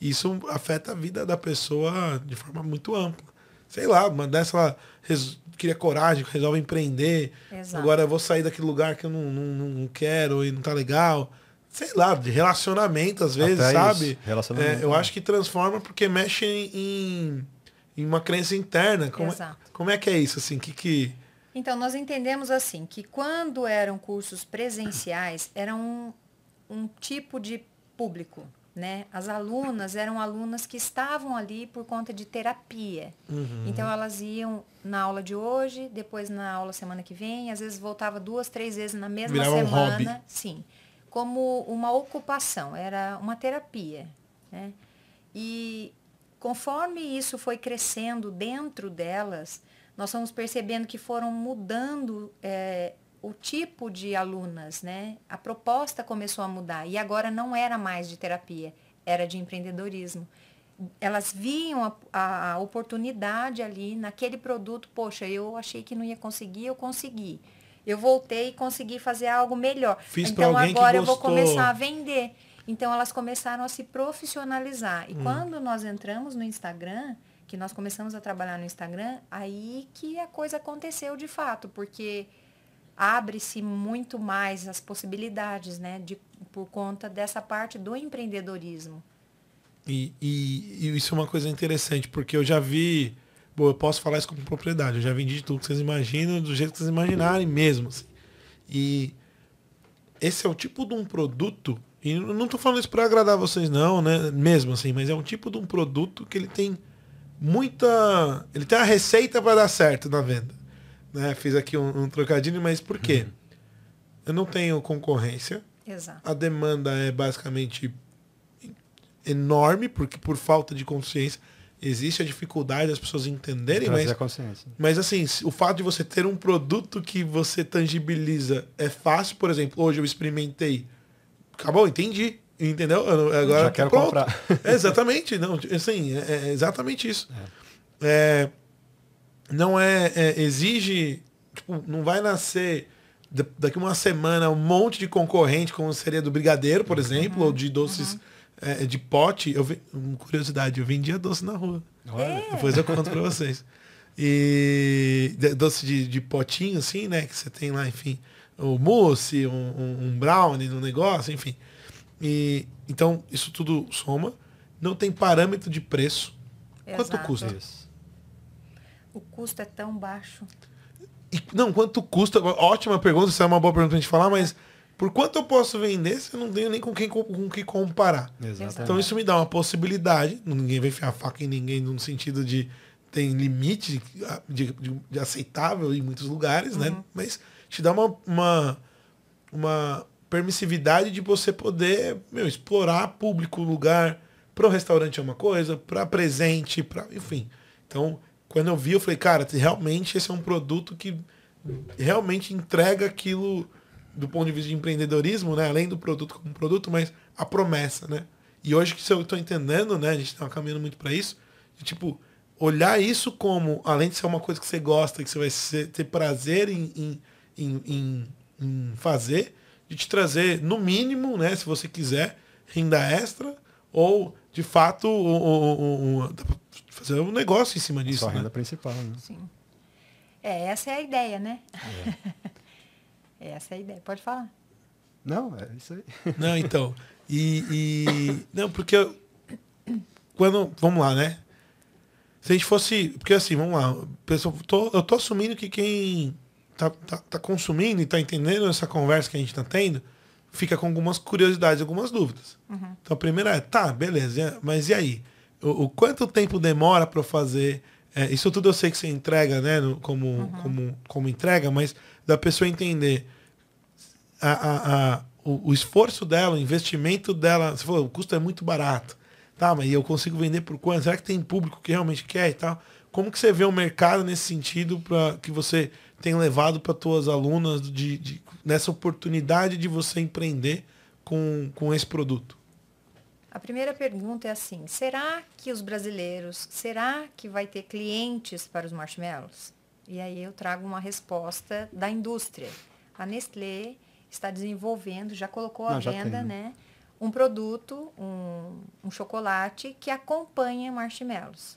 Isso afeta a vida da pessoa de forma muito ampla. Sei lá, uma dessa ela res, cria coragem, resolve empreender. Exato. Agora eu vou sair daquele lugar que eu não, não, não quero e não tá legal. Sei lá, de relacionamento às vezes, Até sabe? Relacionamento. É, eu acho que transforma porque mexe em, em uma crença interna. Como, é, como é que é isso? Assim, que, que então, nós entendemos assim, que quando eram cursos presenciais, era um, um tipo de público. Né? As alunas eram alunas que estavam ali por conta de terapia. Uhum. Então elas iam na aula de hoje, depois na aula semana que vem, às vezes voltava duas, três vezes na mesma Virava semana. Um. Sim. Como uma ocupação, era uma terapia. Né? E conforme isso foi crescendo dentro delas, nós fomos percebendo que foram mudando é, o tipo de alunas, né? A proposta começou a mudar e agora não era mais de terapia, era de empreendedorismo. Elas viam a, a, a oportunidade ali naquele produto, poxa, eu achei que não ia conseguir, eu consegui. Eu voltei e consegui fazer algo melhor. Fiz então agora eu vou começar a vender. Então elas começaram a se profissionalizar. E hum. quando nós entramos no Instagram, que nós começamos a trabalhar no Instagram, aí que a coisa aconteceu de fato, porque abre-se muito mais as possibilidades, né, de, por conta dessa parte do empreendedorismo. E, e, e, isso é uma coisa interessante, porque eu já vi, bom, eu posso falar isso com propriedade, eu já vendi tudo que vocês imaginam, do jeito que vocês imaginarem mesmo. Assim. E esse é o tipo de um produto, e não estou falando isso para agradar vocês não, né, mesmo assim, mas é um tipo de um produto que ele tem muita. Ele tem a receita para dar certo na venda. Né? Fiz aqui um, um trocadilho, mas por quê? Uhum. Eu não tenho concorrência. Exato. A demanda é basicamente enorme, porque por falta de consciência existe a dificuldade das pessoas entenderem, mas, a consciência. mas assim, o fato de você ter um produto que você tangibiliza é fácil, por exemplo, hoje eu experimentei. Acabou, entendi. Entendeu? Eu- Agora Já quero pronto. comprar. (laughs) É exatamente, não, assim, é, é exatamente isso. É, não é, é, exige, tipo, não vai nascer da- daqui uma semana um monte de concorrente, como seria do brigadeiro, por exemplo, ou de doces é, de pote. Eu curiosidade, eu vendia doce na rua. Olha. Depois eu conto pra vocês. E de- doce de, de potinho, assim, né? Que você tem lá, enfim, o mousse, um, um, um brownie no negócio, enfim. E, então, isso tudo soma. Não tem parâmetro de preço. Quanto Exato. custa? Isso. O custo é tão baixo. E, não, quanto custa? Ótima pergunta, isso é uma boa pergunta pra gente falar, mas por quanto eu posso vender se eu não tenho nem com quem com, com que comparar? Exatamente. Então isso me dá uma possibilidade, ninguém vai enfiar a faca em ninguém no sentido de tem limite de, de- de aceitável em muitos lugares, né? Mas te dá uma, uma, uma permissividade de você poder meu, explorar público, lugar. Para o restaurante é uma coisa, para presente, para enfim. Então, quando eu vi, eu falei, cara, realmente esse é um produto que realmente entrega aquilo do ponto de vista de empreendedorismo, né? Além do produto como produto, mas a promessa, né? E hoje que eu estou entendendo, né? A gente está caminhando muito para isso, de, tipo, olhar isso como, além de ser uma coisa que você gosta, que você vai ser- ter prazer em, em, em, em- em fazer, de te trazer, no mínimo, né? Se você quiser, renda extra, ou, de fato, o, o- o- o- fazer um negócio em cima disso. Só a né? renda principal, né? Sim. É, essa é a ideia, né? (laughs) essa é a ideia. Pode falar. Não, é isso aí. Não, então. E, e- Não, porque. eu- Quando. Vamos lá, né? Se a gente fosse. Porque assim, vamos lá. Pessoal, tô- eu tô assumindo que quem tá, tá, tá consumindo e tá entendendo essa conversa que a gente tá tendo, fica com algumas curiosidades, algumas dúvidas. Então a primeira é, tá, beleza, mas e aí? O, o quanto tempo demora para fazer? É, isso tudo eu sei que você entrega, né? no- como, como, como entrega, mas da pessoa entender a, a, a- o, o esforço dela, o investimento dela. Você falou, o custo é muito barato. Tá, mas eu consigo vender por quanto? Será que tem público que realmente quer e tal? Como que você vê o mercado nesse sentido para que você tem levado para tuas alunas de, de- nessa oportunidade de você empreender com, com esse produto? A primeira pergunta é assim: será que os brasileiros, será que vai ter clientes para os marshmallows? E aí eu trago uma resposta da indústria. A Nestlé está desenvolvendo, já colocou à já venda, tem, né? Um produto, um, um chocolate que acompanha marshmallows.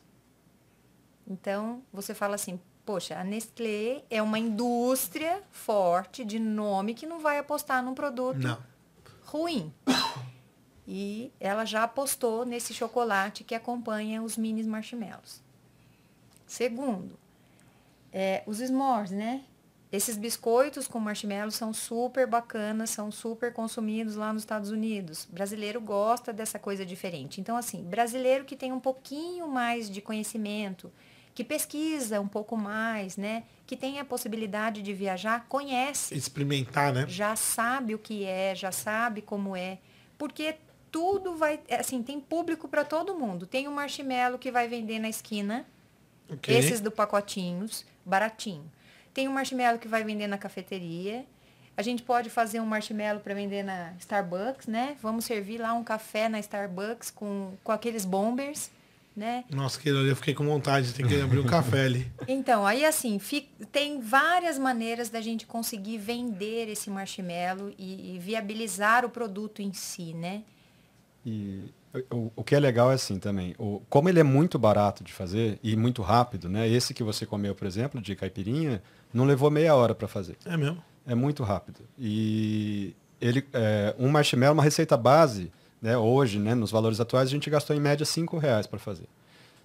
Então, você fala assim, poxa, a Nestlé é uma indústria forte de nome que não vai apostar num produto Não. ruim. (coughs) E ela já apostou nesse chocolate que acompanha os mini marshmallows. Segundo, é, os s'mores, né? Esses biscoitos com marshmallows são super bacanas, são super consumidos lá nos Estados Unidos. brasileiro gosta dessa coisa diferente. Então, assim, brasileiro que tem um pouquinho mais de conhecimento, que pesquisa um pouco mais, né? Que tem a possibilidade de viajar, conhece Experimentar, né? já sabe o que é, já sabe como é, porque tudo vai, assim, tem público para todo mundo. Tem o marshmallow que vai vender na esquina, Ok. esses do pacotinhos, baratinho. Tem o marshmallow que vai vender na cafeteria. A gente pode fazer um marshmallow para vender na Starbucks, né? Vamos servir lá um café na Starbucks com, com aqueles bombers, né? Nossa, que eu fiquei com vontade de ter que abrir um café ali. (laughs) Então, aí assim, fi- tem várias maneiras da gente conseguir vender esse marshmallow e, e viabilizar o produto em si, né? E o, o que é legal é assim também, o, como ele é muito barato de fazer e muito rápido, né? Esse que você comeu, por exemplo, de caipirinha, não levou meia hora para fazer. É mesmo? É muito rápido. E ele, é, um marshmallow, uma receita base, né, hoje, né, nos valores atuais, a gente gastou em média cinco reais para fazer.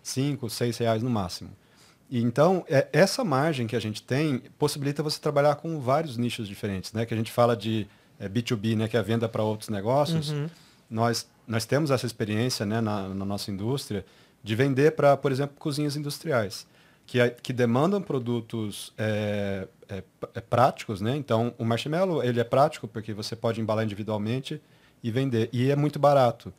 cinco, seis reais no máximo. E então, é, essa margem que a gente tem possibilita você trabalhar com vários nichos diferentes, né? Que a gente fala de é, B2B, né, que é a venda para outros negócios. Nós, nós temos essa experiência né, na, na nossa indústria de vender para, por exemplo, cozinhas industriais, que, é- que demandam produtos é, é, é, práticos. Né? Então, o marshmallow ele é prático porque você pode embalar individualmente e vender. E é muito barato.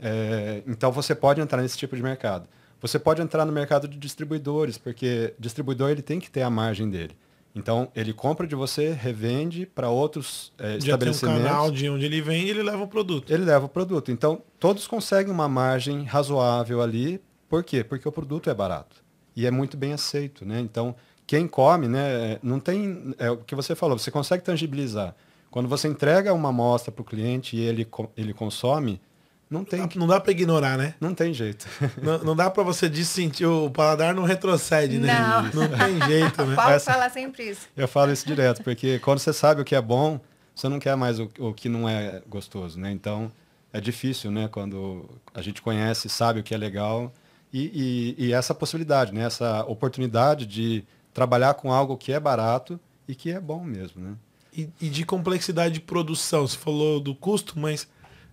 É, então você pode entrar nesse tipo de mercado. Você pode entrar no mercado de distribuidores, porque distribuidor ele tem que ter a margem dele. Então ele compra de você, revende para outros é, Já tem um estabelecimentos. canal de onde ele vende, ele leva o produto. Ele leva o produto. Então todos conseguem uma margem razoável ali. Por quê? Porque o produto é barato e é muito bem aceito, né? Então quem come, né? Não tem é o que você falou. Você consegue tangibilizar. Quando você entrega uma amostra para o cliente e ele ele consome, não tem Não dá pra ignorar, né? não tem jeito. (laughs) Não, não dá pra você dissentir, o paladar não retrocede, né? Não. Não tem (laughs) jeito, né? Paulo Essa- fala sempre isso. Eu falo isso direto, porque quando você sabe o que é bom, você não quer mais o, o que não é gostoso, né? Então, é difícil, né? Quando a gente conhece, sabe o que é legal e, e- e essa possibilidade, né? Essa oportunidade de trabalhar com algo que é barato e que é bom mesmo, né? E, e de complexidade de produção. Você falou do custo, mas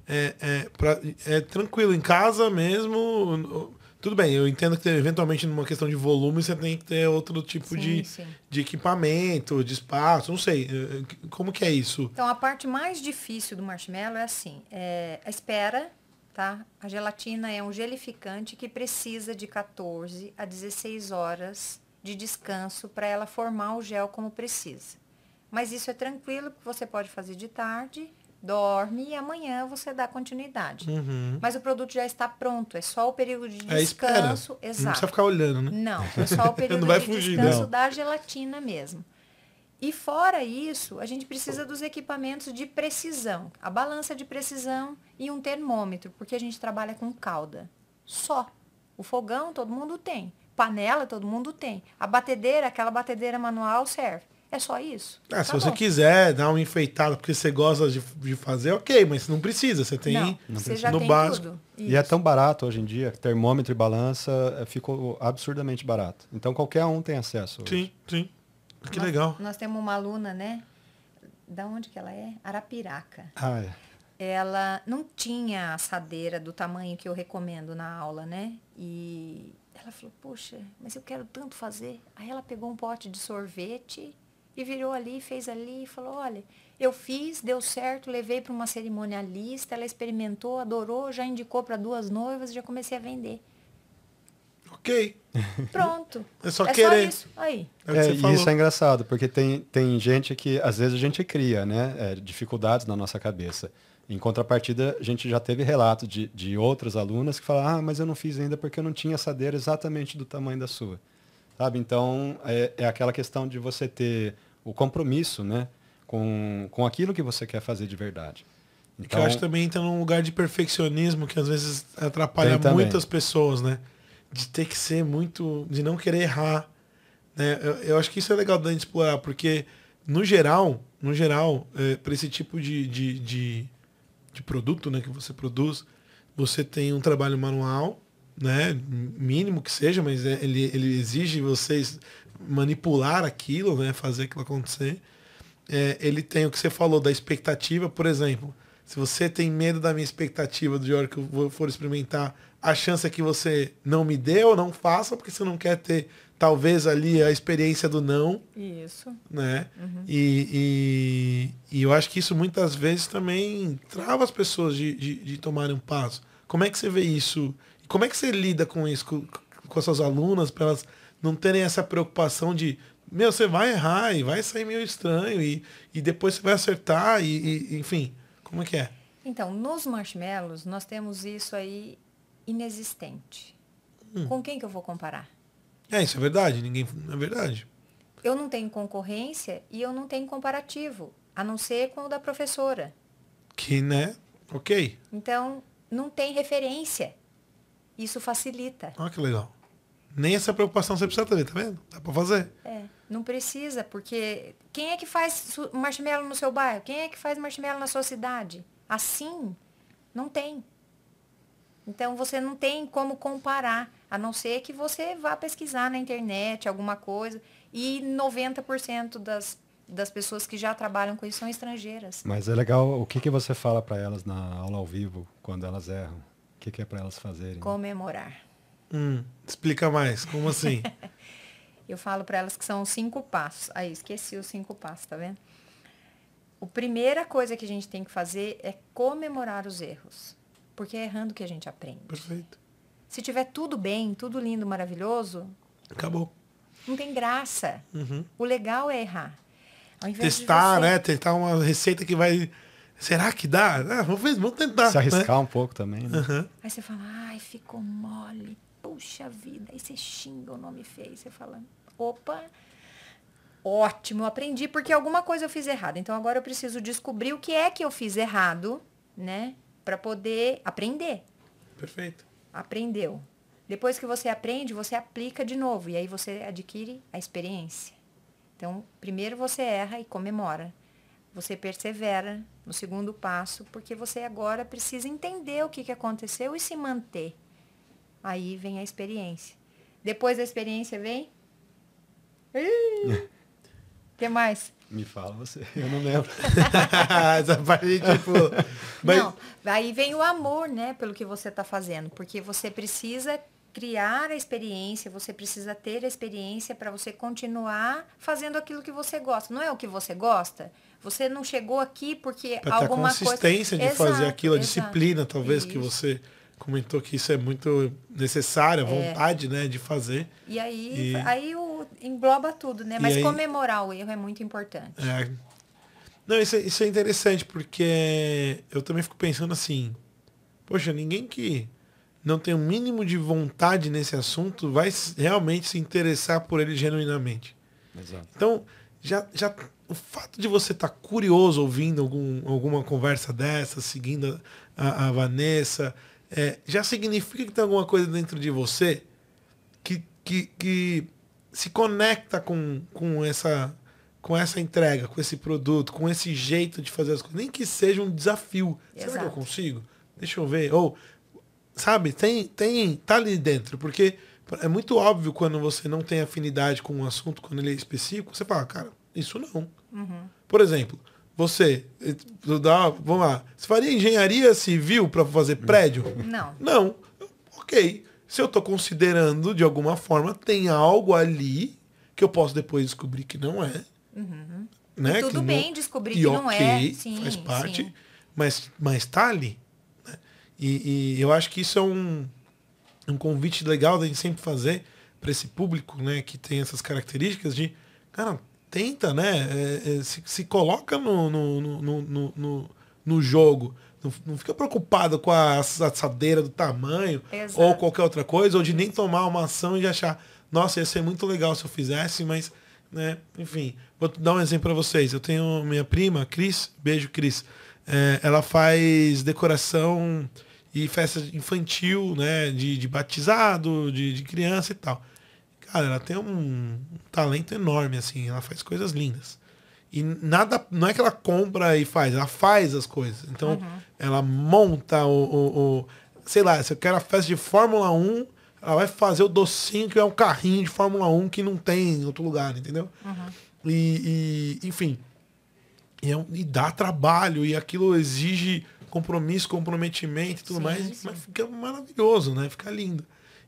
é, é, pra- é tranquilo, em casa mesmo. Tudo bem, eu entendo que eventualmente numa questão de volume você tem que ter outro tipo Sim, de, sim. de equipamento, de espaço, não sei. eh, Como que é isso? Então, a parte mais difícil do marshmallow é assim, é a espera, tá? A gelatina é um gelificante que precisa de 14 a 16 horas de descanso para ela formar o gel como precisa. Mas isso é tranquilo, porque você pode fazer de tarde, dorme e amanhã você dá continuidade. Uhum. Mas o produto já está pronto, é só o período de É descanso. Não Exato. precisa ficar olhando, né? Não, é só o (laughs) período Não de fugir, descanso não. da gelatina mesmo. E fora isso, a gente precisa dos equipamentos de precisão. A balança de precisão e um termômetro, porque a gente trabalha com calda. Só. O fogão todo mundo tem. Panela todo mundo tem. A batedeira, aquela batedeira manual serve. É só isso. Ah, se Tá você bom. quiser dar uma enfeitada porque você gosta de, de fazer, ok, mas não precisa. Você tem Não, você já no tem básico. tudo. E é tão barato hoje em dia, termômetro e balança eh, ficou absurdamente barato. Então qualquer um tem acesso. hoje. Sim, sim. Que Nós- legal. Nós temos uma aluna, né? Da onde que ela é? Arapiraca. Ah, é. ela não tinha assadeira do tamanho que eu recomendo na aula, né? E ela falou, poxa, mas eu quero tanto fazer. Aí ela pegou um pote de sorvete e virou ali, fez ali e falou, olha, eu fiz, deu certo, levei para uma cerimonialista, ela experimentou, adorou, já indicou para duas noivas e já comecei a vender. Ok. (laughs) Pronto. É só é querer. só isso. Aí. É É, e falou. isso é engraçado, porque tem, tem gente que, às vezes, a gente cria né, é, dificuldades na nossa cabeça. Em contrapartida, a gente já teve relatos de, de outras alunas que falam, ah, mas eu não fiz ainda porque eu não tinha assadeira exatamente do tamanho da sua. Sabe? Então, é, é aquela questão de você ter o compromisso né, com, com aquilo que você quer fazer de verdade. Que Então, eu acho que também entra num lugar de perfeccionismo que às vezes atrapalha muitas pessoas, né? De ter que ser muito. de não querer errar. Né? Eu, eu acho que isso é legal da gente explorar, porque no geral, no geral, para esse tipo de, de, de, de produto né, que você produz, você tem um trabalho manual, né? Mínimo que seja, mas é- ele, ele exige vocês manipular aquilo, né? Fazer aquilo acontecer é, ele tem o que você falou da expectativa, por exemplo. Se você tem medo da minha expectativa de hora que eu for experimentar, a chance é que você não me dê ou não faça, porque você não quer ter, talvez, ali a experiência do não, Isso. né? E, e, e eu acho que isso muitas vezes também trava as pessoas de, de, de tomarem um passo. Como é que você vê isso? Como é que você lida com isso, com, com as suas alunas, para elas não terem essa preocupação de, meu, você vai errar e vai sair meio estranho e, e depois você vai acertar e, e- enfim, como é que é? Então, nos marshmallows, nós temos isso aí inexistente. Com quem que eu vou comparar? É, isso é verdade, ninguém, é verdade. Eu não tenho concorrência e eu não tenho comparativo, a não ser com o da professora. Que, né? Ok. Então, não tem referência. Isso facilita. Olha que legal. Nem essa preocupação você precisa ter, tá vendo? Dá pra fazer. É, não precisa, porque quem é que faz marshmallow no seu bairro? Quem é que faz marshmallow na sua cidade? Assim, não tem. Então você não tem como comparar, a não ser que você vá pesquisar na internet alguma coisa. E 90% das, das pessoas que já trabalham com isso são estrangeiras. Mas é legal, o que, que você fala para elas na aula ao vivo, quando elas erram? O que, que é para elas fazerem? Comemorar. Hum, explica mais, como assim? (laughs) Eu falo para elas que são os cinco passos. Aí, esqueci os cinco passos, tá vendo? A primeira coisa que a gente tem que fazer é comemorar os erros. Porque é errando que a gente aprende. Perfeito. Se tiver tudo bem, tudo lindo, maravilhoso, Acabou. não tem graça. Uhum. O legal é errar. Ao invés de Testar, você- né? Tentar uma receita que vai. Será que dá? Ah, vamos, vamos tentar. Se arriscar né? um pouco também, né? Aham. Aí você fala, ai, ficou mole. Puxa vida. Aí você xinga o nome feio. Você fala, opa, ótimo, eu aprendi porque alguma coisa eu fiz errado. Então agora eu preciso descobrir o que é que eu fiz errado, né? Para poder aprender. Perfeito. Aprendeu. Depois que você aprende, você aplica de novo. E aí você adquire a experiência. Então, primeiro você erra e comemora. Você persevera no segundo passo, porque você agora precisa entender o que, que aconteceu e se manter. Aí vem a experiência. Depois da experiência vem. O (laughs) que mais? Me fala você, eu não lembro. (laughs) Essa parte, tipo. mas- Não, aí vem o amor, né, pelo que você está fazendo, porque você precisa criar a experiência, você precisa ter a experiência para você continuar fazendo aquilo que você gosta. Não é o que você gosta? Você não chegou aqui porque Pra ter a alguma consistência coisa... de fazer Exato, aquilo, a exato. disciplina, talvez, que Isso. você comentou que isso é muito necessário, a vontade, né, de fazer. E aí, E- aí o, engloba tudo, né? Mas aí- comemorar o erro é muito importante. É. Não, isso é, isso é interessante, porque eu também fico pensando assim, poxa, ninguém que não tem o mínimo de vontade nesse assunto vai realmente se interessar por ele genuinamente. Exato. Então, já, já o fato de você estar curioso ouvindo algum, alguma conversa dessa, seguindo a, a Vanessa, é, já significa que tem alguma coisa dentro de você que, que, que se conecta com, com, essa, com essa entrega, com esse produto, com esse jeito de fazer as coisas. Nem que seja um desafio. Será que eu Exato. consigo? Deixa eu ver. Ou, sabe, tem, tem, tá ali dentro, porque é muito óbvio quando você não tem afinidade com um assunto, quando ele é específico, você fala, cara, isso não. Por exemplo, você, eh, dá- vamos lá, você faria engenharia civil para fazer prédio? Não. Não. Ok. Se eu estou considerando de alguma forma, tem algo ali que eu posso depois descobrir que não é. Né? E Que tudo não- bem descobrir e que não é. Sim, faz parte, sim. mas mas tá ali. E, e eu acho que isso é um, um convite legal da gente sempre fazer para esse público, né, que tem essas características de, cara, tenta, né, é, é, se, se coloca no, no, no, no, no- no, jogo. Não, não fica preocupado com a assadeira do tamanho Exato. ou qualquer outra coisa, ou de nem tomar uma ação e de achar, nossa, ia ser muito legal se eu fizesse, mas, né, enfim. Vou dar um exemplo para vocês. Eu tenho minha prima, Cris, beijo, Cris. É, ela faz decoração e festa infantil, né, de, de batizado, de, de criança e tal. Cara, ela tem um talento enorme, assim, ela faz coisas lindas. E nada, não é que ela compra e faz, ela faz as coisas. Então, ela monta o, o, o- Sei lá, se eu quero a festa de Fórmula 1, ela vai fazer o docinho que é um carrinho de Fórmula 1 que não tem em outro lugar, entendeu? E, e, enfim. E, é um- e dá trabalho, e aquilo exige compromisso, comprometimento e tudo Sim, mais. sim. Mas fica maravilhoso, né? Fica lindo.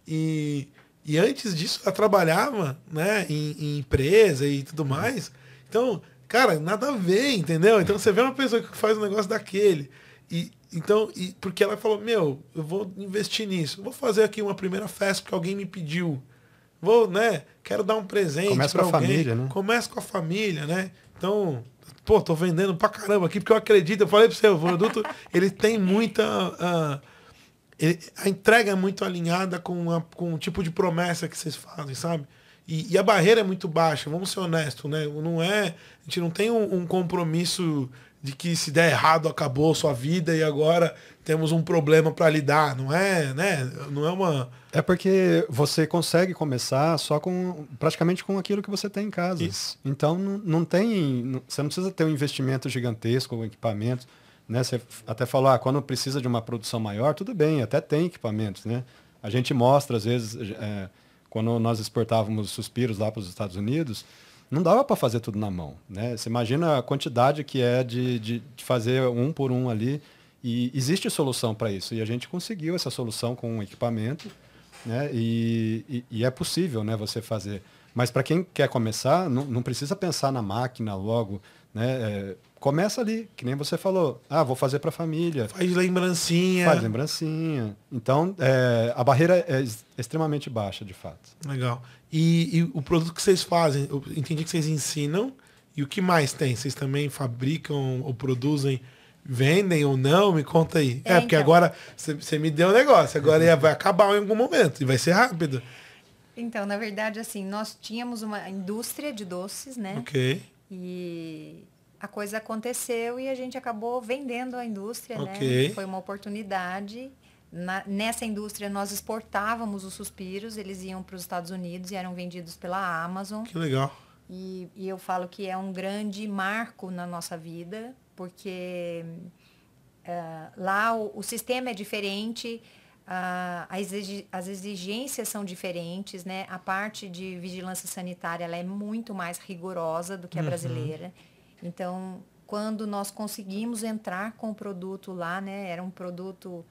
E, e antes disso, ela trabalhava né, em, em empresa e tudo mais. Então, cara, nada a ver, entendeu? Então você vê uma pessoa que faz um negócio daquele. E, então, e, porque ela falou, meu, eu vou investir nisso. Vou fazer aqui uma primeira festa porque alguém me pediu. Vou, né? Quero dar um presente. Começa com a família, né? Começa com a família, né? Então, pô, tô vendendo pra caramba aqui porque eu acredito. Eu falei pro seu, o produto, (laughs) ele tem muita. ah, ele- a entrega é muito alinhada com, a- com o tipo de promessa que vocês fazem, sabe? E, e a barreira é muito baixa, vamos ser honestos, né? Não é, a gente não tem um, um compromisso de que se der errado acabou sua vida e agora temos um problema para lidar, não é, né? Não é uma É porque você consegue começar só com praticamente com aquilo que você tem em casa. Isso. Então não, não tem, você não precisa ter um investimento gigantesco com equipamentos, né? Você até falou, ah, quando precisa de uma produção maior, tudo bem, até tem equipamentos, né? A gente mostra às vezes, é, quando nós exportávamos suspiros lá para os Estados Unidos, não dava para fazer tudo na mão, né? Você imagina a quantidade que é de, de, de fazer um por um ali. E existe solução para isso. E a gente conseguiu essa solução com um equipamento, né? E, e- e é possível, né? Você fazer. Mas para quem quer começar, não, não precisa pensar na máquina logo, né? É, começa ali, que nem você falou. Ah, vou fazer para a família. Faz lembrancinha. Faz lembrancinha. Então, é, a barreira é extremamente baixa, de fato. Legal. E, e, o produto que vocês fazem, eu entendi que vocês ensinam. E o que mais tem? Vocês também fabricam ou produzem, vendem ou não? Me conta aí. É, é porque então. agora você me deu um negócio. Agora vai acabar em algum momento e vai ser rápido. Então, na verdade, assim, nós tínhamos uma indústria de doces, né? Ok. E a coisa aconteceu e a gente acabou vendendo a indústria, né? okay. né? Foi uma oportunidade. Na, nessa indústria nós exportávamos os suspiros, eles iam para os Estados Unidos e eram vendidos pela Amazon. Que legal. E, e eu falo que é um grande marco na nossa vida, porque uh, lá o, o sistema é diferente, as exigências são diferentes, né? A parte de vigilância sanitária ela é muito mais rigorosa do que a uhum. brasileira. Então, quando nós conseguimos entrar com o produto lá, né? Era um produto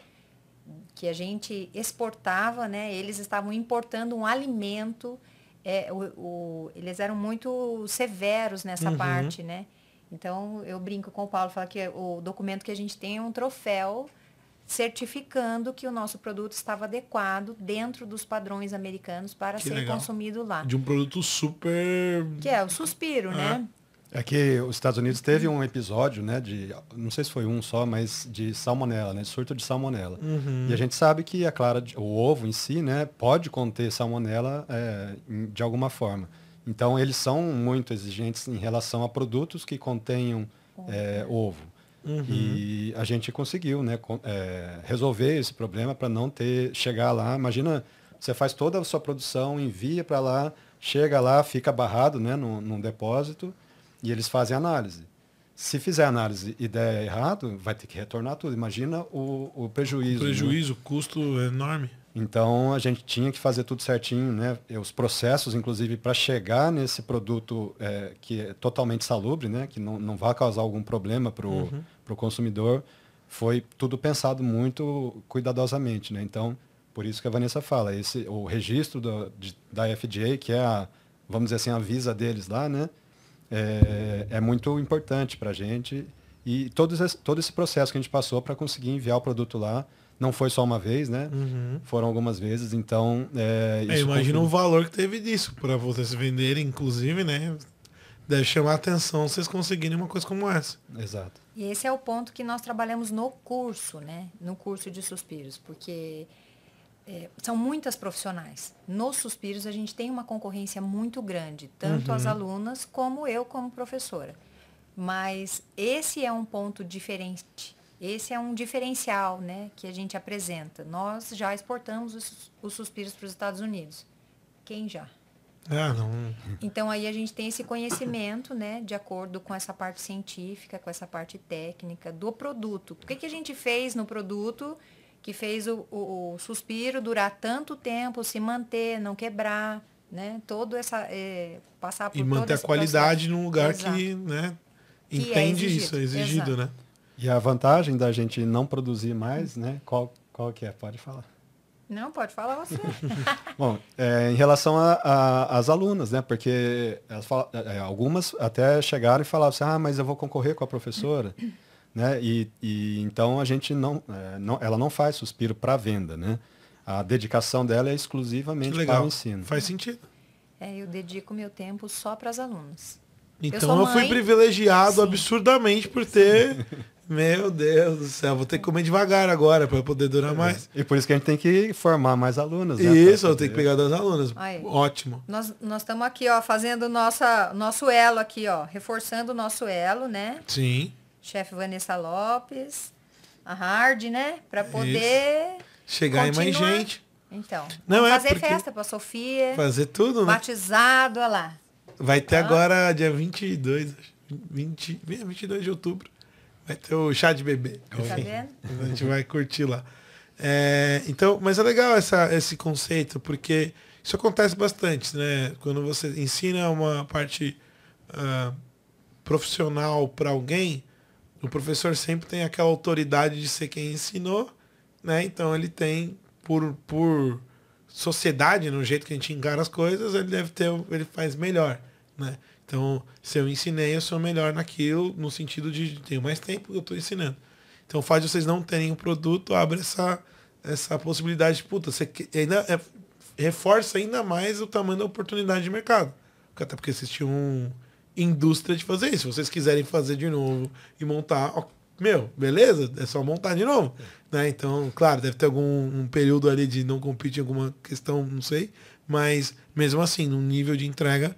que a gente exportava, né? Eles estavam importando um alimento. É, o, o, eles eram muito severos nessa uhum. parte, né? Então, eu brinco com o Paulo, falo que o documento que a gente tem é um troféu certificando que o nosso produto estava adequado dentro dos padrões americanos para que ser legal. consumido lá. De um produto super. Que é o suspiro, ah. né? É que os Estados Unidos teve um episódio, né, de, não sei se foi um só, mas de salmonela, né, de surto de salmonela. Uhum. E a gente sabe que a clara, o ovo em si, né, pode conter salmonela é, de alguma forma. Então eles são muito exigentes em relação a produtos que contenham é, ovo. Uhum. E a gente conseguiu né, é, resolver esse problema para não ter, chegar lá. Imagina, você faz toda a sua produção, envia para lá, chega lá, fica barrado né, num, num depósito e eles fazem análise. Se fizer análise e der errado, vai ter que retornar tudo. Imagina o, o prejuízo. O prejuízo, né? o custo é enorme. Então a gente tinha que fazer tudo certinho, né? Os processos, inclusive, para chegar nesse produto é, que é totalmente salubre, né? Que não, não vai causar algum problema para o uhum. consumidor, foi tudo pensado muito cuidadosamente, né? Então, por isso que a Vanessa fala, esse, o registro do, de, da FDA, que é a, vamos dizer assim, a visa deles lá, né? É, é muito importante para a gente e todo esse, todo esse processo que a gente passou para conseguir enviar o produto lá não foi só uma vez, né? Uhum. Foram algumas vezes, então. É, é, imagina o valor que teve disso para vocês venderem, inclusive, né? Deve chamar a atenção vocês conseguirem uma coisa como essa. Exato. E esse é o ponto que nós trabalhamos no curso, né? No curso de suspiros, porque é, são muitas profissionais. Nos suspiros a gente tem uma concorrência muito grande, tanto uhum. as alunas como eu como professora. Mas esse é um ponto diferente esse é um diferencial né, que a gente apresenta. Nós já exportamos os, os suspiros para os Estados Unidos. Quem já? Ah, não. Então aí a gente tem esse conhecimento, né, de acordo com essa parte científica, com essa parte técnica do produto. O que, que a gente fez no produto que fez o, o, o suspiro durar tanto tempo, se manter, não quebrar, né? Todo essa é, passar por e manter a qualidade processo. num lugar Exato. que, né, entende é isso, é exigido, Exato. né? E a vantagem da gente não produzir mais, né? Qual, qual que é? Pode falar. Não, pode falar você. (laughs) Bom, é, em relação às alunas, né? Porque falam, é, algumas até chegaram e falavam assim, ah, mas eu vou concorrer com a professora. Né? E, e, então a gente não, é, não ela não faz suspiro para venda, né? A dedicação dela é exclusivamente para o ensino. Faz sentido. É, eu dedico meu tempo só para as alunas. Então eu, eu fui privilegiado Sim. absurdamente por ter (laughs) Meu Deus do céu, vou ter que comer devagar agora para poder durar mais. E por isso que a gente tem que formar mais alunas. Né, isso, eu tenho que pegar das alunas. Aí. Ótimo. Nós estamos aqui, ó, fazendo nossa, nosso elo aqui, ó, reforçando o nosso elo, né? Sim. Chefe Vanessa Lopes, a Hard, né? Para poder isso. chegar continuar. em mais gente. Então, Não é fazer festa para Sofia. Fazer tudo, né? Batizado, olha lá. Vai ter ah. agora dia 22, 20, 22 de outubro. Vai ter o chá de bebê. Tá vendo? A gente vai curtir lá. É, então, mas é legal essa, esse conceito, porque isso acontece bastante, né? Quando você ensina uma parte uh, profissional para alguém, o professor sempre tem aquela autoridade de ser quem ensinou, né? Então ele tem, por, por sociedade, no jeito que a gente encara as coisas, ele deve ter, ele faz melhor. né? Então, se eu ensinei, eu sou melhor naquilo, no sentido de tenho mais tempo, eu estou ensinando. Então, o fato de vocês não terem o um produto abre essa, essa possibilidade de, puta, você ainda é, reforça ainda mais o tamanho da oportunidade de mercado. Até porque vocês tinham indústria de fazer isso. Se vocês quiserem fazer de novo e montar, ó, meu, beleza, é só montar de novo. Né? Então, claro, deve ter algum um período ali de não competir em alguma questão, não sei. Mas mesmo assim, no nível de entrega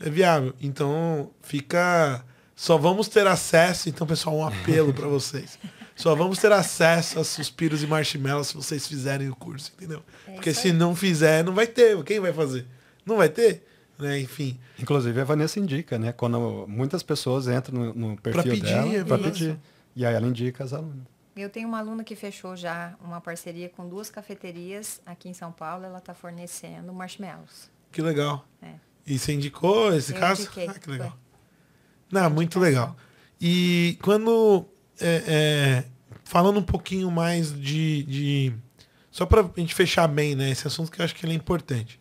é viável. Então, fica. Só vamos ter acesso, então, pessoal, um apelo para vocês. Só vamos ter acesso a suspiros e marshmallows se vocês fizerem o curso, entendeu? É Porque se não fizer, não vai ter. Quem vai fazer? Não vai ter? Né? Enfim. Inclusive a Vanessa indica, né? Quando muitas pessoas entram no, no perfil pra pedir, dela é para pedir. E aí ela indica as alunas. Eu tenho uma aluna que fechou já uma parceria com duas cafeterias aqui em São Paulo. Ela está fornecendo marshmallows. Que legal. É. E você indicou esse Eu caso? Indiquei. Ah, que legal. Foi. Não, muito legal. E quando. É, é, falando um pouquinho mais de. de só para a gente fechar bem né, esse assunto que eu acho que ele é importante.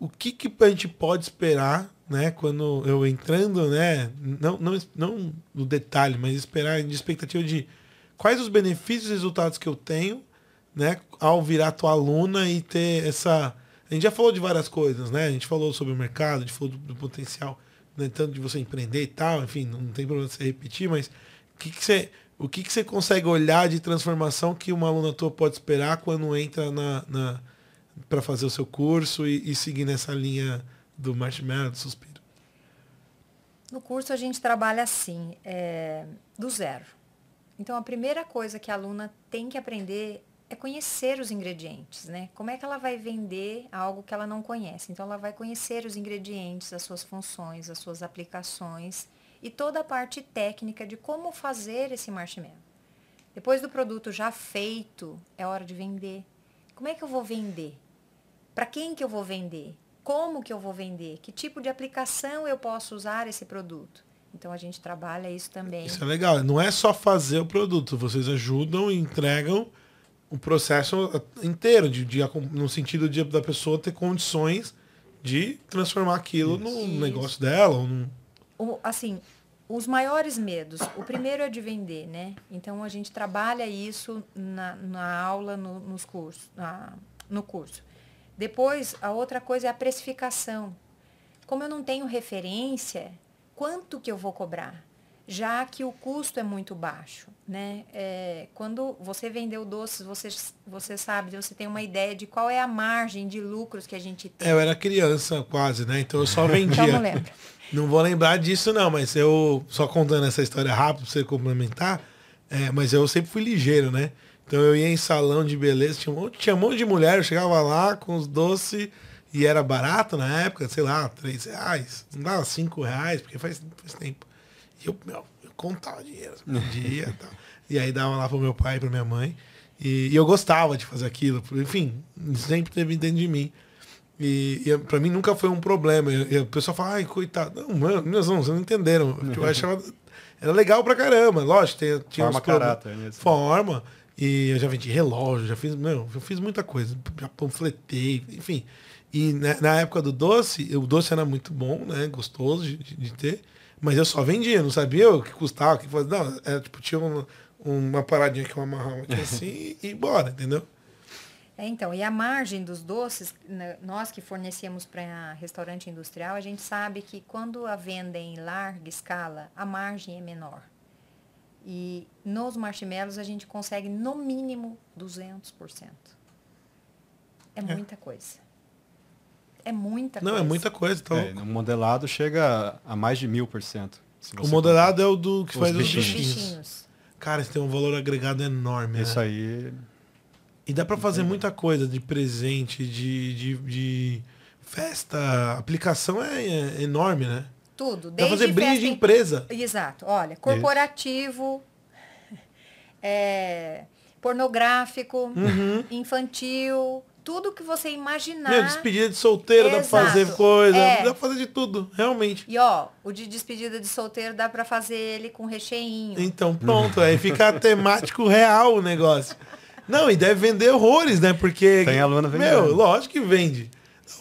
O que, que a gente pode esperar né, quando eu entrando, né, não, não, não no detalhe, mas esperar de expectativa de quais os benefícios e resultados que eu tenho, né, ao virar tua aluna e ter essa a gente já falou de várias coisas, né? A gente falou sobre o mercado, a gente falou do, do potencial, né, tanto de você empreender e tal, enfim, não tem problema você repetir, mas o que, que você o que, que você consegue olhar de transformação que uma aluna tua pode esperar quando entra na, na para fazer o seu curso e, e seguir nessa linha do marshmallow, do suspiro? No curso a gente trabalha assim, é, do zero. Então a primeira coisa que a aluna tem que aprender é conhecer os ingredientes, né? Como é que ela vai vender algo que ela não conhece? Então ela vai conhecer os ingredientes, as suas funções, as suas aplicações e toda a parte técnica de como fazer esse marshmallow. Depois do produto já feito, é hora de vender. Como é que eu vou vender? Para quem que eu vou vender? como que eu vou vender, que tipo de aplicação eu posso usar esse produto. Então a gente trabalha isso também. Isso é legal. Não é só fazer o produto, vocês ajudam e entregam o processo inteiro, de, de no sentido de da pessoa ter condições de transformar aquilo isso. no isso. negócio dela. Ou no... o, assim, os maiores medos. O primeiro é de vender, né? Então a gente trabalha isso na, na aula, no, nos cursos, na, no curso. Depois, a outra coisa é a precificação. Como eu não tenho referência, quanto que eu vou cobrar? Já que o custo é muito baixo, né? É, quando você vendeu doces, você, você sabe, você tem uma ideia de qual é a margem de lucros que a gente tem. É, eu era criança quase, né? Então eu só (laughs) vendia. então não Não vou lembrar disso não, mas eu, só contando essa história rápido para você complementar, é, mas eu sempre fui ligeiro, né? Então eu ia em salão de beleza, tinha um monte, tinha um monte de mulher, eu chegava lá com os doces e era barato na época, sei lá, três reais, não dava cinco reais, porque faz, faz tempo. E eu, meu, eu contava dinheiro, vendia e tal. E aí dava lá pro meu pai e pra minha mãe. E, e, eu gostava de fazer aquilo, enfim, sempre teve dentro de mim. E, e para mim nunca foi um problema. E, o pessoal fala, ai, coitado. Não, mano, meus irmãos, vocês não entenderam. Eu achava. Era legal pra caramba, lógico, tinha, tinha Forma caráter. Forma. E eu já vendi relógio, já fiz, meu, eu fiz muita coisa, já panfletei, enfim. E na, na, época do doce, o doce era muito bom, né? Gostoso de, de ter. Mas eu só vendia, não sabia o que custava, o que fazia. Não, era, tipo, tinha uma, uma paradinha que eu amarrava aqui (laughs) assim e, e bora, entendeu? É, então, e a margem dos doces, né, nós que fornecemos para restaurante industrial, a gente sabe que quando a venda é em larga escala, a margem é menor. E nos marshmallows a gente consegue no mínimo 200%. É, é. muita coisa. É muita Não, é coisa. é muita coisa. Então... É, no modelado chega a mais de mil por cento. O modelado é o do que os faz bichinhos. os bichinhos. Cara, isso tem um valor agregado enorme. Isso né? aí. E dá para fazer muita coisa de presente, de, de, de festa. A aplicação é, é enorme, né? Tudo. Desde fazer brinde de empresa. Exato. Olha, corporativo, é, pornográfico, uhum. infantil, tudo que você imaginar. Meu, despedida de solteiro, Exato. dá pra fazer coisa, é. dá pra fazer de tudo, realmente. E ó, o de despedida de solteiro dá pra fazer ele com recheinho. Então pronto, aí fica (laughs) temático real o negócio. Não, e deve vender horrores, né? Porque. Tem aluna vendendo. Meu, lógico que vende.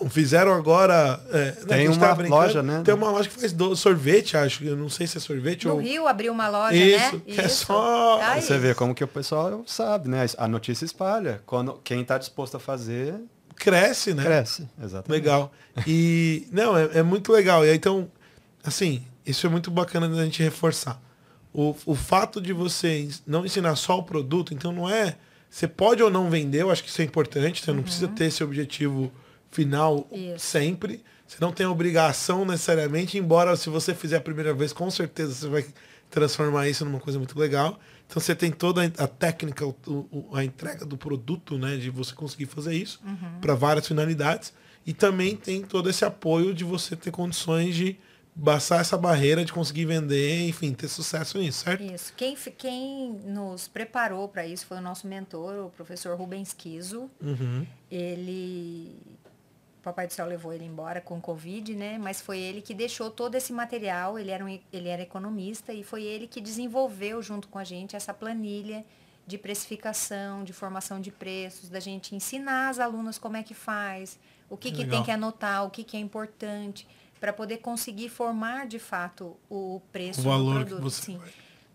Fizeram agora. É, tem uma loja, né? Tem uma loja que faz do, sorvete, acho. Eu não sei se é sorvete no ou. No Rio abriu uma loja, Isso, né? Isso. É só. Tá Você vê como que o pessoal sabe, né? A notícia espalha. Quando quem está disposto a fazer. Cresce, né? Cresce, exatamente. Legal. E. não, é, é muito legal. E aí, então, assim, isso é muito bacana da gente reforçar. O, o fato de você não ensinar só o produto, então não é. Você pode ou não vender, eu acho que isso é importante, você uhum. não precisa ter esse objetivo final isso. sempre. Você não tem obrigação necessariamente, embora se você fizer a primeira vez, com certeza você vai transformar isso numa coisa muito legal. Então você tem toda a técnica, a entrega do produto, né, de você conseguir fazer isso uhum. para várias finalidades. E também tem todo esse apoio de você ter condições de passar essa barreira de conseguir vender, enfim, ter sucesso nisso, certo? Isso. Quem, quem nos preparou para isso foi o nosso mentor, o professor Rubens Kiso. Uhum. Ele. O Papai do Céu levou ele embora com Covid, né? Mas foi ele que deixou todo esse material. Ele era, um, ele era economista e foi ele que desenvolveu junto com a gente essa planilha de precificação, de formação de preços, da gente ensinar as alunas como é que faz, o que, que tem que anotar, o que, que é importante para poder conseguir formar de fato o preço o valor do produto. Que você sim.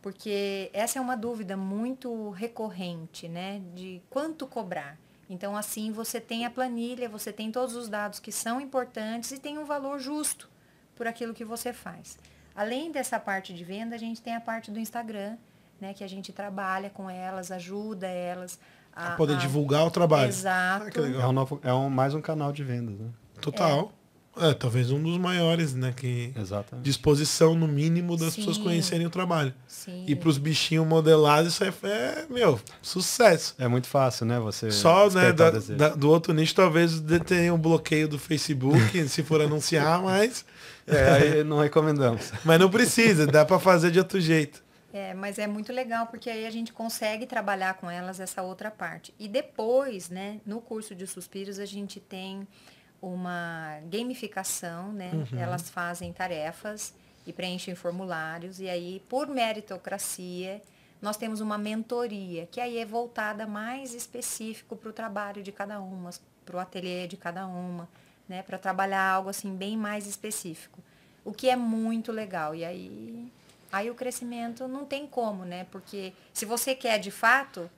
Porque essa é uma dúvida muito recorrente, né? De quanto cobrar. Então, assim, você tem a planilha, você tem todos os dados que são importantes e tem um valor justo por aquilo que você faz. Além dessa parte de venda, a gente tem a parte do Instagram, né? Que a gente trabalha com elas, ajuda elas. A, a poder a... divulgar o trabalho. Exato. Ah, é, um novo, é um, mais um canal de vendas, né? Total. É. É, talvez um dos maiores, né? Que Exatamente. disposição, no mínimo, das Sim. pessoas conhecerem o trabalho. Sim. E para os bichinhos modelados, isso é, é, meu, sucesso. É muito fácil, né? Você Só, né, da, da, do outro nicho, talvez tenha um bloqueio do Facebook, (laughs) se for anunciar, mas. É, aí não recomendamos. (laughs) mas não precisa, dá para fazer de outro jeito. É, mas é muito legal porque aí a gente consegue trabalhar com elas essa outra parte. E depois, né, no curso de suspiros, a gente tem uma gamificação, né? Uhum. Elas fazem tarefas e preenchem formulários e aí por meritocracia nós temos uma mentoria que aí é voltada mais específico para o trabalho de cada uma, para o ateliê de cada uma, né? Para trabalhar algo assim bem mais específico, o que é muito legal e aí aí o crescimento não tem como, né? Porque se você quer de fato,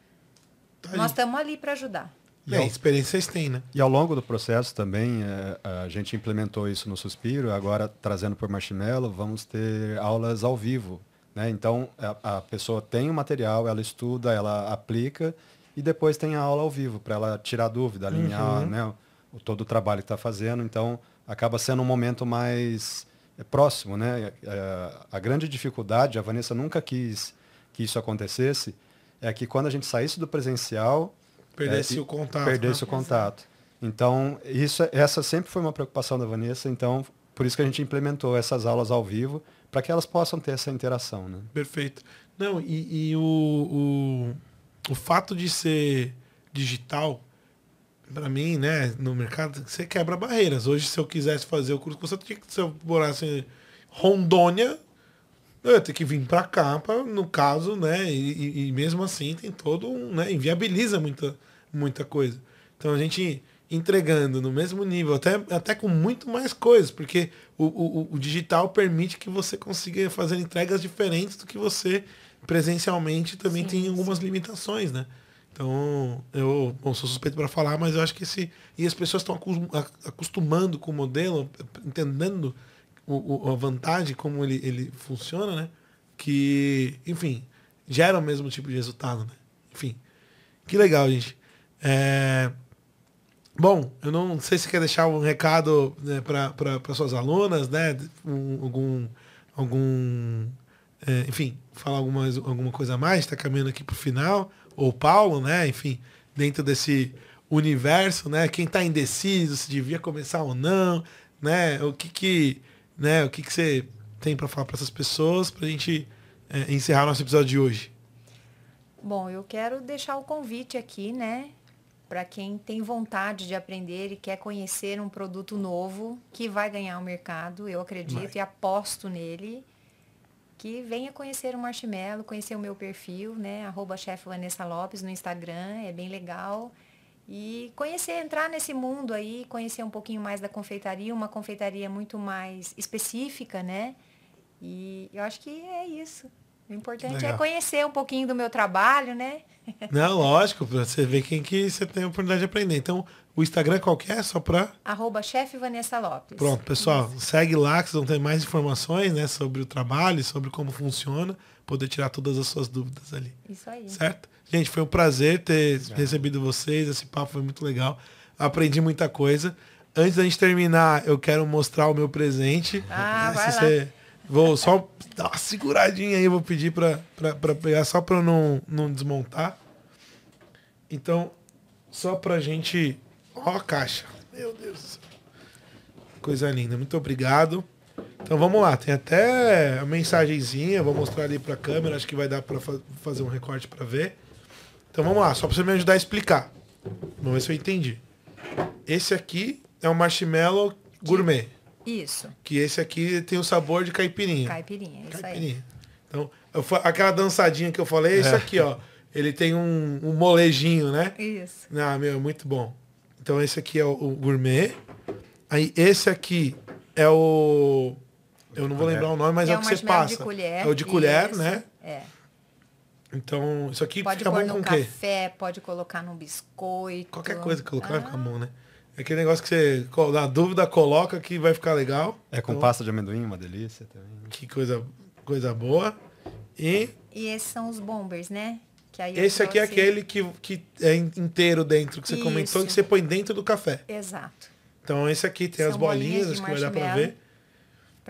tá nós estamos ali para ajudar. E a experiência vocês têm, né? E ao longo do processo também, é, a gente implementou isso no Suspiro, agora trazendo por Marshmallow, vamos ter aulas ao vivo. Né? Então, a, a pessoa tem o material, ela estuda, ela aplica, e depois tem a aula ao vivo, para ela tirar dúvida, alinhar uhum. né, o, todo o trabalho que está fazendo. Então, acaba sendo um momento mais é, próximo. Né? É, a grande dificuldade, a Vanessa nunca quis que isso acontecesse, é que quando a gente saísse do presencial, Perdesse é, o contato. Perdesse né? o contato. Então, isso, essa sempre foi uma preocupação da Vanessa, então por isso que a gente implementou essas aulas ao vivo, para que elas possam ter essa interação. Né? Perfeito. Não, e, e o, o, o fato de ser digital, para mim, né, no mercado, você quebra barreiras. Hoje, se eu quisesse fazer o curso, você tinha que, se eu morasse em Rondônia, eu ter que vir para cá, pra, no caso, né? E, e, mesmo assim tem todo um. Né, inviabiliza muita, muita coisa. Então a gente entregando no mesmo nível, até, até com muito mais coisas, porque o, o, o digital permite que você consiga fazer entregas diferentes do que você presencialmente também sim, tem algumas sim. limitações, né? Então, eu bom, sou suspeito para falar, mas eu acho que esse. E as pessoas estão acostumando com o modelo, entendendo o, a vantagem, como ele, ele funciona, né? Que, enfim, gera o mesmo tipo de resultado, né? Enfim, que legal, gente. É... Bom, eu não sei se quer deixar um recado né, para suas alunas, né? Um, algum. algum é, enfim, falar alguma, alguma coisa a mais, está caminhando aqui para o final. Ou Paulo, né? Enfim, dentro desse universo, né? Quem está indeciso, se devia começar ou não, né? O que que né? O que, que você tem para falar para essas pessoas para a gente é, encerrar nosso episódio de hoje? Bom, eu quero deixar o convite aqui, né? Para quem tem vontade de aprender e quer conhecer um produto novo que vai ganhar o mercado, eu acredito vai. e aposto nele, que venha conhecer o Marshmallow, conhecer o meu perfil, né? Arroba chefe Vanessa Lopes no Instagram, é bem legal. E conhecer, entrar nesse mundo aí, conhecer um pouquinho mais da confeitaria, uma confeitaria muito mais específica, né? E eu acho que é isso. O importante é Legal. é conhecer um pouquinho do meu trabalho, né? (laughs) Não, lógico, pra você ver quem que você tem a oportunidade de aprender. Então, o Instagram qual que é? Só pra. Arroba chefe Vanessa Lopes. Pronto, pessoal, segue lá que vocês vão ter mais informações, né, sobre o trabalho, sobre como funciona, poder tirar todas as suas dúvidas ali. Isso aí. Certo? Gente, foi um prazer ter recebido vocês. Esse papo foi muito legal. Aprendi muita coisa. Antes da gente terminar, eu quero mostrar o meu presente. Ah, Né, vai se lá. você- Vou só dar uma seguradinha aí, vou pedir pra, pra, pra pegar, só pra não, não desmontar. Então, só pra gente. Ó a caixa. Meu Deus do céu. Coisa linda. Muito obrigado. Então vamos lá, tem até a mensagenzinha, vou mostrar ali pra câmera, acho que vai dar pra fa- fazer um recorte pra ver. Então vamos lá, só pra você me ajudar a explicar. Vamos ver se eu entendi. Esse aqui é um marshmallow gourmet, Isso. que esse aqui tem o sabor de caipirinha. Caipirinha, isso aí. Caipirinha. Então, eu aquela dançadinha que eu falei, é isso aqui, ó. Ele tem um, um molejinho, né? Isso. Ah, meu, muito bom. Então esse aqui é o, o gourmet. Aí esse aqui é o. Eu não vou lembrar o nome, mas é, é o que você passa. de colher. É o de colher, isso. né? É. Então, isso aqui Pode fica pôr bom no com o quê? café, pode colocar no biscoito. Qualquer coisa que colocar vai Ah, ficar bom, né? É aquele negócio que você, na dúvida, coloca que vai ficar legal. É com Então, pasta de amendoim, uma delícia também. Que coisa, coisa boa. E E esses são os bombers, né? Que aí eu esse aqui é aquele que, que é in- inteiro dentro, que você comentou, Isso. que você põe dentro do café. Exato. Então esse aqui tem São as bolinhas, bolinhas acho que vai dar pra marshmallow ver.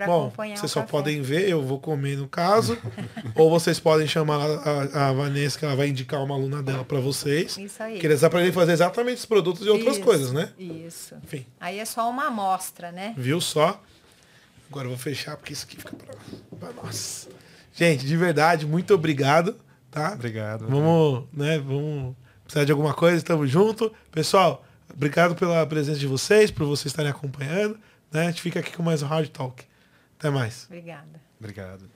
Bom, acompanhar vocês o só café. podem ver, eu vou comer no caso. (laughs) ou vocês podem chamar a, a Vanessa, que ela vai indicar uma aluna dela pra vocês. Isso aí. Que eles aprendem a fazer exatamente os produtos e outras Isso, coisas, né? Isso. Enfim, Aí é só uma amostra, né? viu só? Agora eu vou fechar, porque isso aqui fica pra, pra nós. Gente, de verdade, muito obrigado, tá? Obrigado. Vamos, né? Vamos precisar de alguma coisa, estamos junto. Pessoal, obrigado pela presença de vocês, por vocês estarem acompanhando. Né? A gente fica aqui com mais um Hard Talk. Até mais. Obrigada. Obrigado.